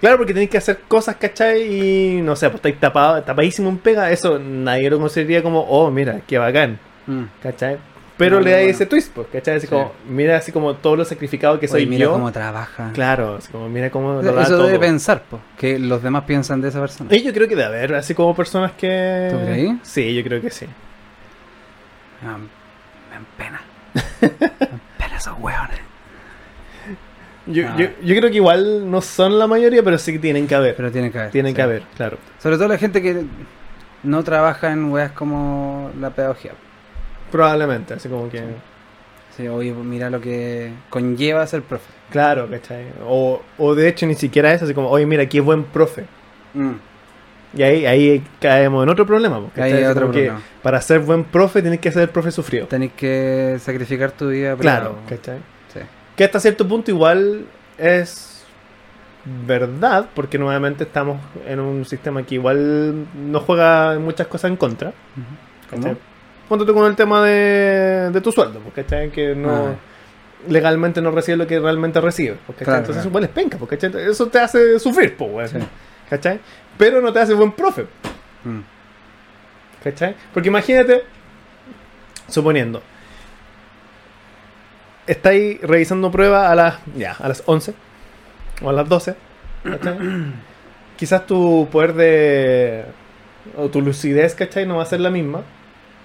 Claro, porque tenéis que hacer cosas, ¿cachai? Y no sé, pues estáis tapado, tapadísimo en pega. Eso nadie lo consideraría como, oh, mira, qué bacán, Mm. ¿cachai? Pero No, le da bueno. ese twist, pues, ¿cachai? Así Sí. como, mira, así como todo lo sacrificado que soy Oye, mira yo. cómo trabaja. Claro, así como, mira cómo lo da Eso todo. debe pensar, po, que los demás piensan de esa persona. Y yo creo que debe haber, así como personas que. ¿Tú creí? Sí, yo creo que sí. Ah, Me empena. Me empena esos hueones. Yo, Ah. yo, yo creo que igual no son la mayoría, pero sí que tienen que haber. Pero tiene que haber. tienen sí. que haber, claro. Sobre todo la gente que no trabaja en weas como la pedagogía. Probablemente, así como que. Sí, oye, mira lo que conlleva ser profe. Claro, ¿cachai? O, o de hecho ni siquiera eso, así como, oye, mira, qué buen profe. Mm. Y ahí, ahí caemos en otro problema. pues, ¿cachai? Ahí otro problema. para ser buen profe tienes que ser profe sufrido. Tenés que sacrificar tu vida. Claro, ¿cachai? Sí. Que hasta cierto punto igual es verdad, porque nuevamente estamos en un sistema que igual no juega muchas cosas en contra. ¿Cómo? Ponte tú con el tema de, de tu sueldo, porque ¿cachai? que no Ah. legalmente no recibes lo que realmente recibes. porque Claro, Entonces claro. igual es penca, porque eso te hace sufrir, pues, Sí. ¿cachai? Pero no te hace buen profe. Mm. ¿Cachai? Porque imagínate, suponiendo, estáis revisando pruebas a las, ya, a las 11 o a las 12, ¿cachai? Quizás tu poder de. o tu lucidez, ¿cachai? No va a ser la misma.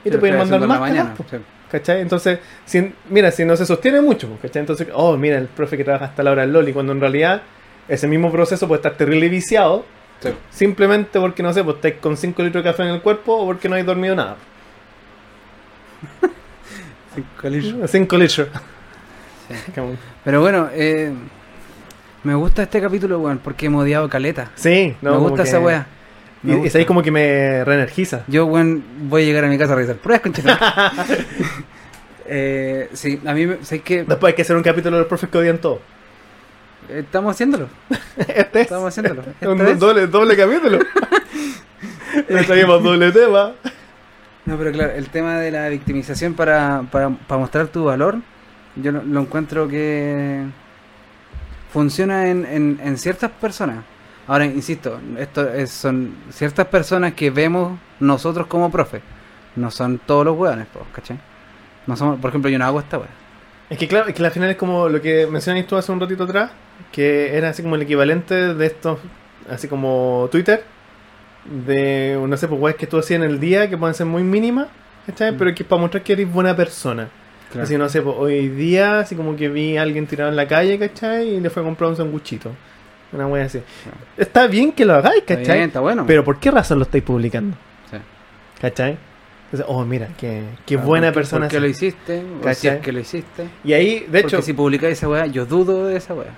Y te pueden mandar más. mañana. Sí. ¿Cachai? Entonces, si, mira, si no se sostiene mucho, ¿cachai? Entonces, oh, mira, el profe que trabaja hasta la hora del LOL, y cuando en realidad ese mismo proceso puede estar terrible viciado, Sí. simplemente porque, no sé, pues estáis con 5 litros de café en el cuerpo o porque no habéis dormido nada. Cinco litros. 5 litros. Pero bueno, eh, me gusta este capítulo, weón, porque hemos odiado caleta. Sí, no, me gusta esa wea. Me Y, gusta. ahí como que me reenergiza. Yo, weón, voy a llegar a mi casa a revisar pruebas, concha. eh, sí, a mí me. ¿Sabes qué? Después hay que hacer un capítulo de los profes que odian todo. Estamos haciéndolo. Este es Estamos haciéndolo. un doble, doble capítulo. Le traímos doble tema. No, pero claro, el tema de la victimización para, para, para mostrar tu valor, yo lo, lo encuentro que funciona en, en, en ciertas personas. Ahora, insisto, esto es- son ciertas personas que vemos nosotros como profe. No son todos los hueones, ¿cachai? No somos, por ejemplo, yo no hago esta wea. Es que claro, es que al final es como lo que mencionaste tú hace un ratito atrás, que era así como el equivalente de estos, así como Twitter, de, no sé, pues weas que tú hacías en el día, que pueden ser muy mínimas, ¿cachai? Mm. Pero que es para mostrar que eres buena persona. Así, no sé, pues hoy día, así como que vi a alguien tirado en la calle, ¿cachai? Y le fue a comprar un sanguchito. Una wea así. Está bien que lo hagáis, Está ¿cachai? bien, está bueno. Pero ¿por qué razón lo estáis publicando? Sí. ¿Cachai? Entonces, oh, mira, qué, qué Claro, buena ¿por qué- persona. ¿Por qué sos. lo hiciste? O si ¿Cachai? es que lo hiciste. Y ahí, de hecho, Porque si publicáis esa weá, yo dudo de esa weá.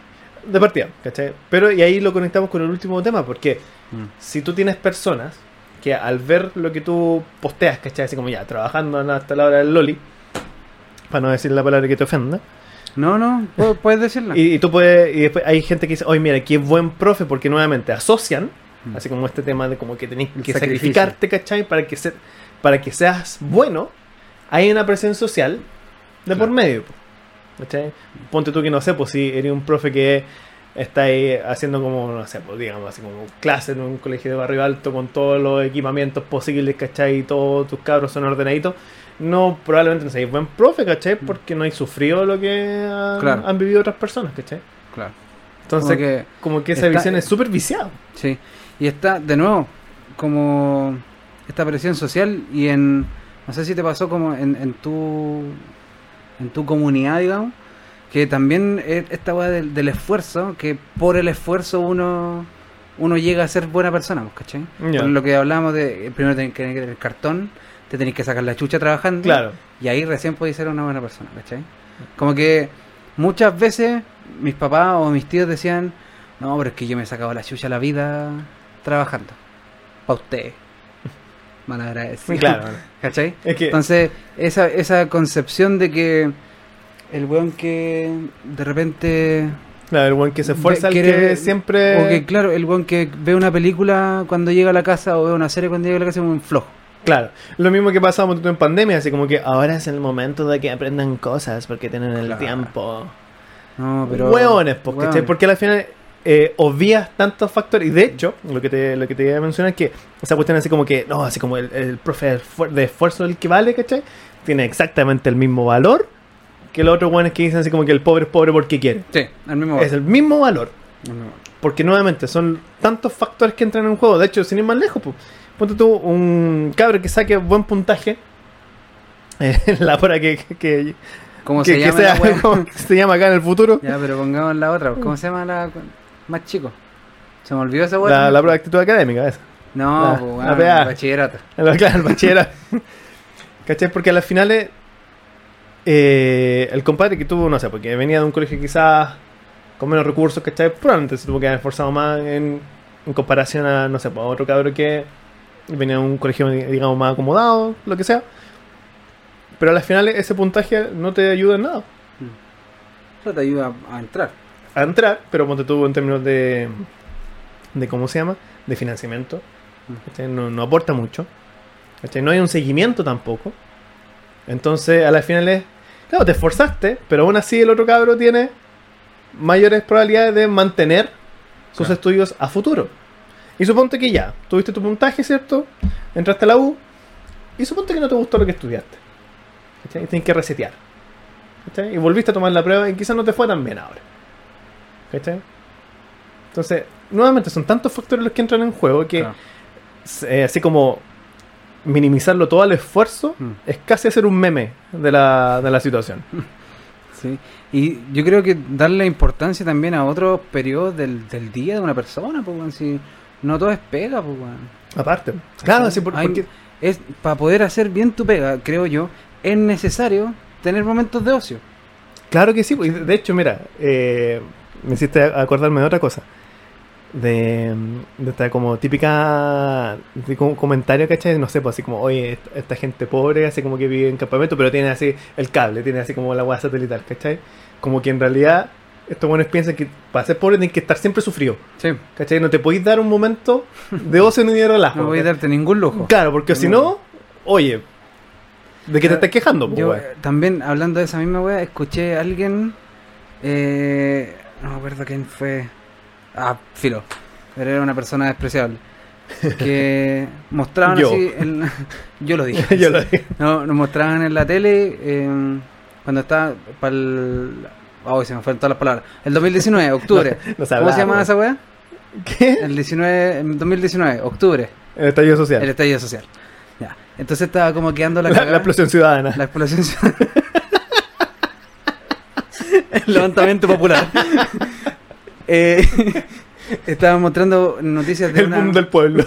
de partida, ¿cachai? Pero y ahí lo conectamos con el último tema, porque Mm. si tú tienes personas que al ver lo que tú posteas, ¿cachai? Así como ya, trabajando hasta la hora del loli, para no decir la palabra que te ofenda, No, no, pu- puedes decirla. y, y tú puedes, y después hay gente que dice, oye, mira, qué buen profe, porque nuevamente asocian, Mm. así como este tema de como que tenés que sacrificarte, ¿cachai? Para que, se, para que seas bueno, hay una presión social de por medio. ¿Cachai? Ponte tú que no sé, pues si eres un profe que está ahí haciendo como, no sé, pues digamos así como clase en un colegio de barrio alto con todos los equipamientos posibles, ¿cachai? Y todos tus cabros son ordenaditos. No, probablemente no seas buen profe, ¿cachai? Porque no hay sufrido lo que han, Claro. han vivido otras personas, ¿cachai? Claro. Entonces, Como como que- que, esa está- visión es súper viciada. Sí. Y está, de nuevo, como esta presión social y en. No sé si te pasó como en, en tu. En tu comunidad, digamos. Que también es esta weá del, del esfuerzo, que por el esfuerzo uno. Uno llega a ser buena persona, ¿cachai? Ya. Por lo que hablamos de. eh, Primero tenés que tener el cartón, te tenés que sacar la chucha trabajando. Claro. Y ahí recién podéis ser una buena persona, ¿cachai? Como que muchas veces mis papás o mis tíos decían, no, pero es que yo me he sacado la chucha la vida trabajando. Pa' usted. Malagradecido. Claro. ¿Cachai? Es que, Entonces, esa, esa concepción de que el weón que de repente... claro, el buen que se esfuerza, el que siempre... O que, claro, el weón que ve una película cuando llega a la casa o ve una serie cuando llega a la casa es un flojo. Claro, lo mismo que pasaba en pandemia, así como que ahora es el momento de que aprendan cosas porque tienen el Claro. tiempo. No, pero... Hueones, pues, ¿cachai? hueones. Porque al final eh, obvias tantos factores. Y de hecho, lo que te, lo que te iba a mencionar es que esa cuestión así como que, no, así como el, el profe de esfuer- de esfuerzo del que vale, ¿cachai? Tiene exactamente el mismo valor que los otros hueones que dicen así como que el pobre es pobre porque quiere. Sí, al mismo Es el mismo valor. al mismo- Porque nuevamente son tantos factores que entran en un juego. De hecho, sin ir más lejos, pues, ponte tú un cabre que saque buen puntaje. eh, la hora que, que, que, ¿Cómo que- se llama sea la se llama acá en el futuro. Ya, pero pongamos la otra. ¿Cómo se llama la más chico? Se me olvidó esa wea. La, la prueba de actitud académica, esa. No, la- pues, la weón, PA. bachillerato. El, claro, el bachillerato. ¿Cachai? Porque a las finales, eh, el compadre que tuvo, no sé, porque venía de un colegio quizás con menos recursos, ¿cachai? Probablemente se tuvo que haber esforzado más en, en comparación a, no sé, pues, a otro cabrón que venía de un colegio, digamos, más acomodado, lo que sea. Pero a las finales ese puntaje no te ayuda en nada. Eso te ayuda a entrar. A entrar, pero ponte tú en términos de, de ¿cómo se llama? De financiamiento. ¿cachai? No, no aporta mucho. ¿cachai? No hay un seguimiento tampoco. Entonces, a las finales, claro, te esforzaste, pero aún así el otro cabro tiene mayores probabilidades de mantener sus Claro. estudios a futuro. Y suponte que ya, tuviste tu puntaje, ¿cierto? Entraste a la U, y suponte que no te gustó lo que estudiaste. ¿cachai? Y tienes que resetear. ¿cachai? Y volviste a tomar la prueba y quizás no te fue tan bien ahora. ¿Cachai? Entonces, nuevamente son tantos factores los que entran en juego que Claro. eh, así como minimizarlo todo al esfuerzo Mm. es casi hacer un meme de la, de la situación. Sí. Y yo creo que darle importancia también a otros periodos del, del día de una persona, pues, si no todo es pega, pues, weón. Aparte. Claro, así por- Hay- porque... es para poder hacer bien tu pega, creo yo, es necesario tener momentos de ocio. Claro que sí. pues, De hecho, mira, eh, me hiciste acordarme de otra cosa. de, de esta como típica de como comentario, ¿cachai? No sé, pues así como, oye, esta, esta gente pobre, así como que vive en campamento, pero tiene así el cable, tiene así como la hueá satelital, ¿cachai? Como que en realidad estos buenos piensan que para ser pobre tienes que estar siempre sufrido, Sí, ¿cachai? No te podéis dar un momento de ocio ni de relajo. no voy a darte ningún lujo. Claro, porque si no, oye, ¿de qué te estás quejando? Yo también, hablando de esa misma wea, escuché a alguien. Eh, no me acuerdo quién fue. Ah, filo. Pero era una persona despreciable. Que mostraban Yo. así. en- yo lo dije. Yo lo digo. No, nos mostraban en la tele eh, cuando estaba para el. Oh, se me fueron todas las palabras. El 2019, octubre. No ¿Cómo se llama esa wea? ¿Qué? El 19, en 2019, octubre. El estallido social. El estallido social. Ya. Entonces estaba como quedando la la, la explosión ciudadana. La explosión ciudadana. El levantamiento popular. Eh, estaba mostrando noticias de el una, boom del pueblo.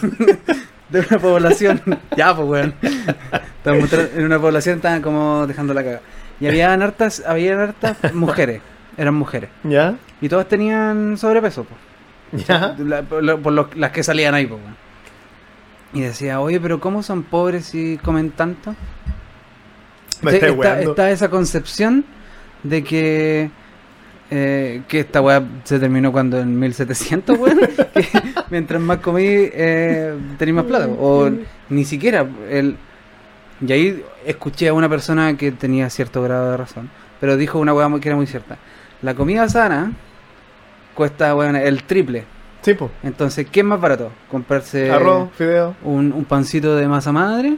de una población. ya, pues, weón. Estaba mostrando- en una población estaban como dejando la caga. Y había hartas, había hartas mujeres. Eran mujeres. ¿Ya? Y todas tenían sobrepeso, pues. ¿Ya? La- por las que salían ahí, pues. Y decía, oye, pero ¿cómo son pobres si comen tanto? Me está, esa concepción de que eh, que esta weá se terminó cuando en 1700, weón. que mientras más comí, eh, tenéis más plata. O ni siquiera. El... Y ahí escuché a una persona que tenía cierto grado de razón. Pero dijo una weá que era muy cierta. La comida sana cuesta, weón, el triple. Sí, pues. Entonces, ¿qué es más barato? ¿Comprarse Arroz, fideo, un, un pancito de masa madre?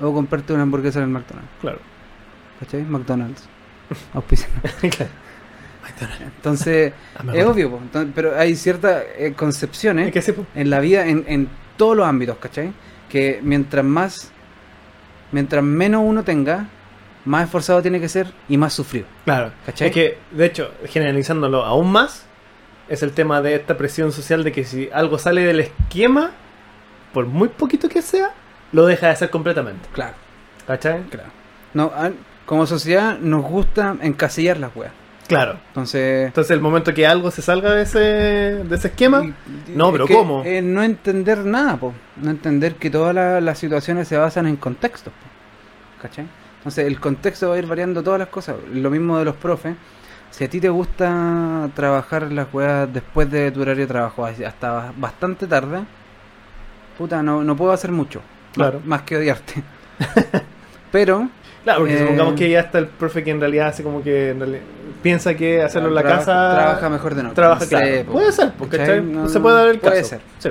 ¿O comprarte una hamburguesa en el McDonald's? claro. ¿Cachai? McDonald's. Claro. Entonces, Ah, es obvio, po. Entonces, pero hay ciertas eh, concepciones Es que sí, pues. en la vida, en, en todos los ámbitos, ¿cachai? Que mientras más, mientras menos uno tenga, más esforzado tiene que ser y más sufrido. Claro. ¿Cachai? Es que, de hecho, generalizándolo aún más, es el tema de esta presión social de que si algo sale del esquema, por muy poquito que sea, lo deja de hacer completamente. Claro, ¿Cachai? claro. No, como sociedad nos gusta encasillar las weas. Claro. Entonces, Entonces, el momento que algo se salga de ese, de ese esquema, y- No, pero que, ¿cómo? eh, no entender nada, po. No entender que todas la- las situaciones se basan en contextos, po. ¿Cachai? Entonces, el contexto va a ir variando todas las cosas. Lo mismo de los profes. Si a ti te gusta trabajar las weas después de tu horario de trabajo hasta bastante tarde, puta, no, no puedo hacer mucho. Claro. Más, que odiarte. Pero, claro, porque Eh, supongamos que ya está el profe que en realidad hace como que en realidad piensa que hacerlo en la trabaja- casa Trabaja mejor de noche. Trabaja, claro. sé, puede ser, porque. No- se puede dar el puede caso. ser. Sí.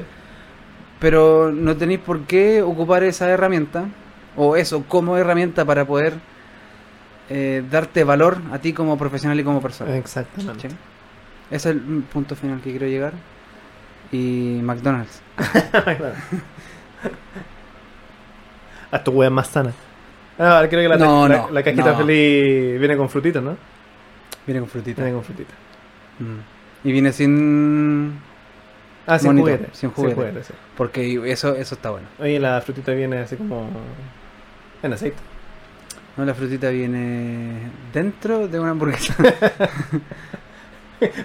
pero no tenéis por qué ocupar esa herramienta o eso como herramienta para poder eh, darte valor a ti como profesional y como persona. Exactamente. ¿sí? Ese es el punto final que quiero llegar. Y McDonald's. Haz tu wea más sana. Ah, ahora creo que la, No, la, no, la cajita no. feliz viene con frutitas, ¿no? Viene con frutita. Viene con frutitas. Mm. Y viene sin... Ah, sin juguete. sin juguete. sí. Porque eso, eso está bueno. Oye, la frutita viene así como en aceite. No, la frutita viene dentro de una hamburguesa.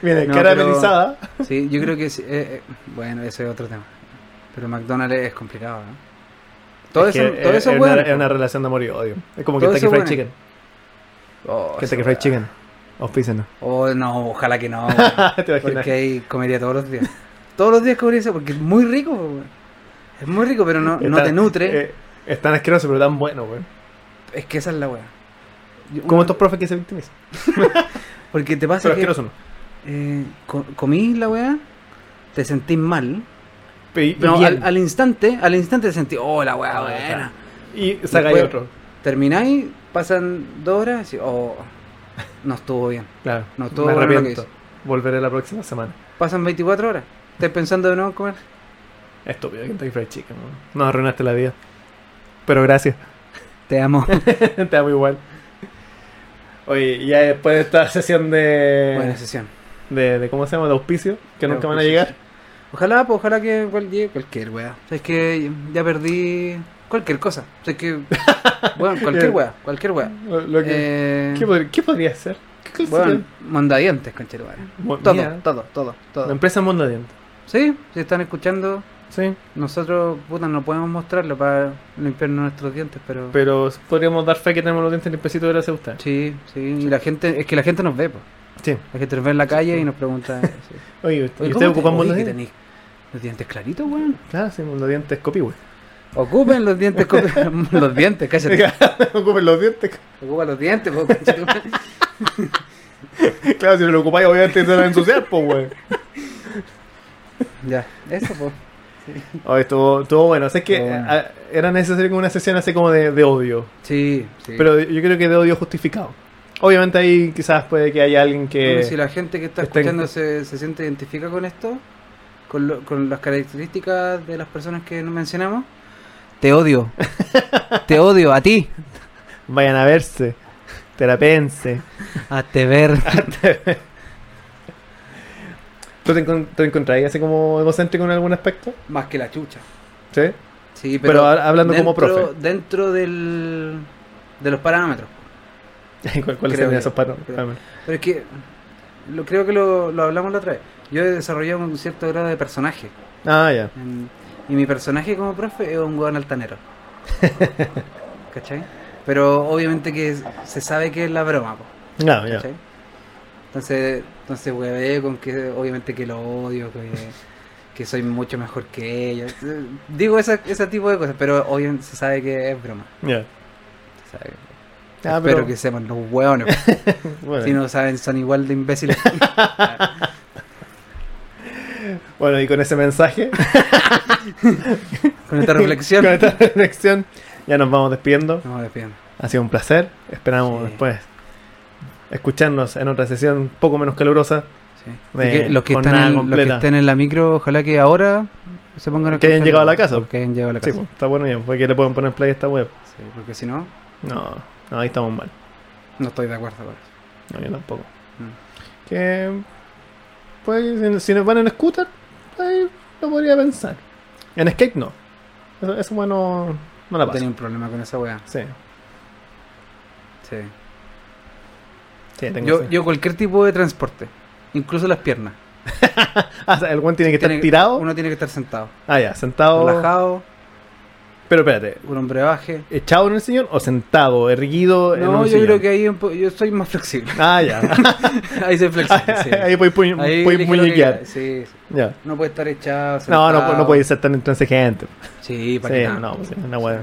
Viene No, caramelizada. sí, yo creo que... sí, eh, eh, bueno, ese es otro tema. Pero McDonald's es complicado, ¿no? Todo Es eso, que todo es, eso es bueno. una, es una relación de amor y odio. Es como que Kentucky Fried bueno. Chicken. Oh, Kentucky Fried. Chicken. Auspícenos. Oh, no, ojalá que no. ¿Te porque ahí comería todos los días. Todos los días comería eso porque es muy rico. Es muy rico, pero no, no te nutre. eh, es tan asqueroso, pero tan bueno, güey. es que esa es la weá. Como estos profes que se victimizan. Porque te pasa Pero que asqueroso no. eh, co- comís la weá, te sentís mal. Y, y Pero al, al instante, al instante te sentís, oh, la weá Ah, buena. Y sacáis otro. Termináis, pasan dos horas y oh, no estuvo bien. Claro. No, todo me bueno lo que arrepiento. Volveré la próxima semana. Pasan 24 horas. ¿Estás pensando de nuevo en comer? Estúpido, Kentucky Fried Chicken. ¿no? Arruinaste la vida. Pero gracias. Te amo. Te amo igual. Oye, ya después de esta sesión de, Buena sesión. de, de ¿cómo se llama? De auspicio, que De nunca van a llegar. Ojalá, pues ojalá que cual- llegue cualquier weá. O sea, es que ya perdí cualquier cosa. O sea, es que. Bueno, cualquier weá, cualquier weá. Lo- lo que- Eh, ¿qué, podría, qué podría ser? ¿Qué bueno, sería? mandadientes, conchetumare. Mo- Todo, todo, todo, todo. La empresa Mondadiente. Sí, si están escuchando, Sí. nosotros, puta, no podemos mostrarlo para limpiarnos nuestros dientes, pero... Pero podríamos dar fe que tenemos los dientes limpiecitos gracias a usted. Sí, sí, y la gente, es que la gente nos ve, pues. Sí. La gente nos ve en la calle y nos pregunta... sí. Oye, ¿y Oye, ustedes ¿cómo te- ocupan oye, los dientes? los dientes claritos, weón? Claro, sí, los dientes copihue. Ocupen los dientes, copi- los dientes, cállate. Ocupen los dientes. Ocupa los dientes, conchetumare. Claro, si no lo ocupáis, obviamente se van a ensuciar, pues, güey. Ya, eso, pues. Oh, estuvo, estuvo bueno. O sea, es que bueno. ah, era necesario como una sesión así como de, de odio. Sí, sí. Pero yo creo que de odio justificado. Obviamente ahí quizás puede que haya alguien que... Bueno, si la gente que está en- escuchando se, se siente identifica con esto, con, lo- con las características de las personas que nos mencionamos, te odio. te odio, a ti. Vayan a verse. Terapense. Hazte ver. ¿Tú te, encon- te encontrarías así como egocéntrico en algún aspecto? Más que la chucha. ¿Sí? Sí, Pero pero, ha- hablando como dentro- profe. Dentro del, de los parámetros. ¿Cuál- ¿Cuáles serían yo, esos creo. Pero es que lo, creo que lo, lo hablamos la otra vez. Yo he desarrollado un cierto grado de personaje. Ah, ya. Y mi personaje como profe es un hueón altanero. ¿Cachai? Pero obviamente que se sabe que es la broma, po, No, ya. ¿cachai? Entonces, entonces hueve con que obviamente que lo odio, que, que soy mucho mejor que ella. Digo esa- ese tipo de cosas, pero obviamente se sabe que es broma. Ya. Se sabe. Ah, Espero pero- que sepan los hueones. Bueno. si no saben, son igual de imbéciles. Bueno, y con ese mensaje, Con esta reflexión. con esta reflexión, ya nos vamos despidiendo. No, despidan. Ha sido un placer. Esperamos Sí. después escucharnos en otra sesión un poco menos calurosa. Sí. De Y que los, que están en, los que estén en la micro, ojalá que ahora se pongan a Que hayan llegado a la casa. Que hayan llegado a la Sí, casa. pues, está bueno ya, porque le pueden poner play a esta web. Sí, porque si no, No, no, ahí estamos mal. no estoy de acuerdo con eso. No, yo tampoco. Mm. Que, pues, si, nos van en scooter, ahí lo podría pensar. En skate no. Eso, eso bueno, no la pasa. Tenía un problema con esa wea. Sí, Sí. Sí, tengo Yo, yo cualquier tipo de transporte, incluso las piernas. Ah, o sea, el tiene que estar tirado. Uno tiene que estar sentado. Ah, ya, sentado. Relajado, Pero espérate, un hombre baje. ¿echado en el sillón o sentado, erguido en No, un yo sillón? creo que ahí un yo soy más flexible. Ah, ya. ahí soy flexible. sí. Ahí puedes que quiera, Sí, sí. Ya. No puede estar echado. No, no, sentado. no puede ser tan intransigente. Sí, para Sí, que nada. no, pues, una.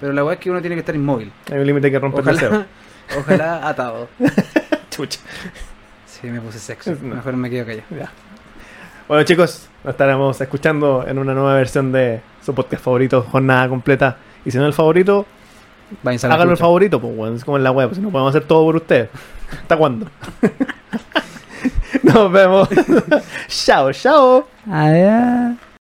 Pero la weá es que uno tiene que estar inmóvil. Hay un límite que romper el deseo. Ojalá, ojalá atado. Chucha. Sí, me puse sexy. No. Mejor me quedo callado. Ya. Bueno, chicos, nos estaremos escuchando en una nueva versión de su podcast favorito, Jornada Completa. Y si no es el favorito, háganlo el favorito, pues, bueno, es como en la web, si no podemos hacer todo por ustedes. ¿Hasta cuándo? Nos vemos. chao, chao. Adiós.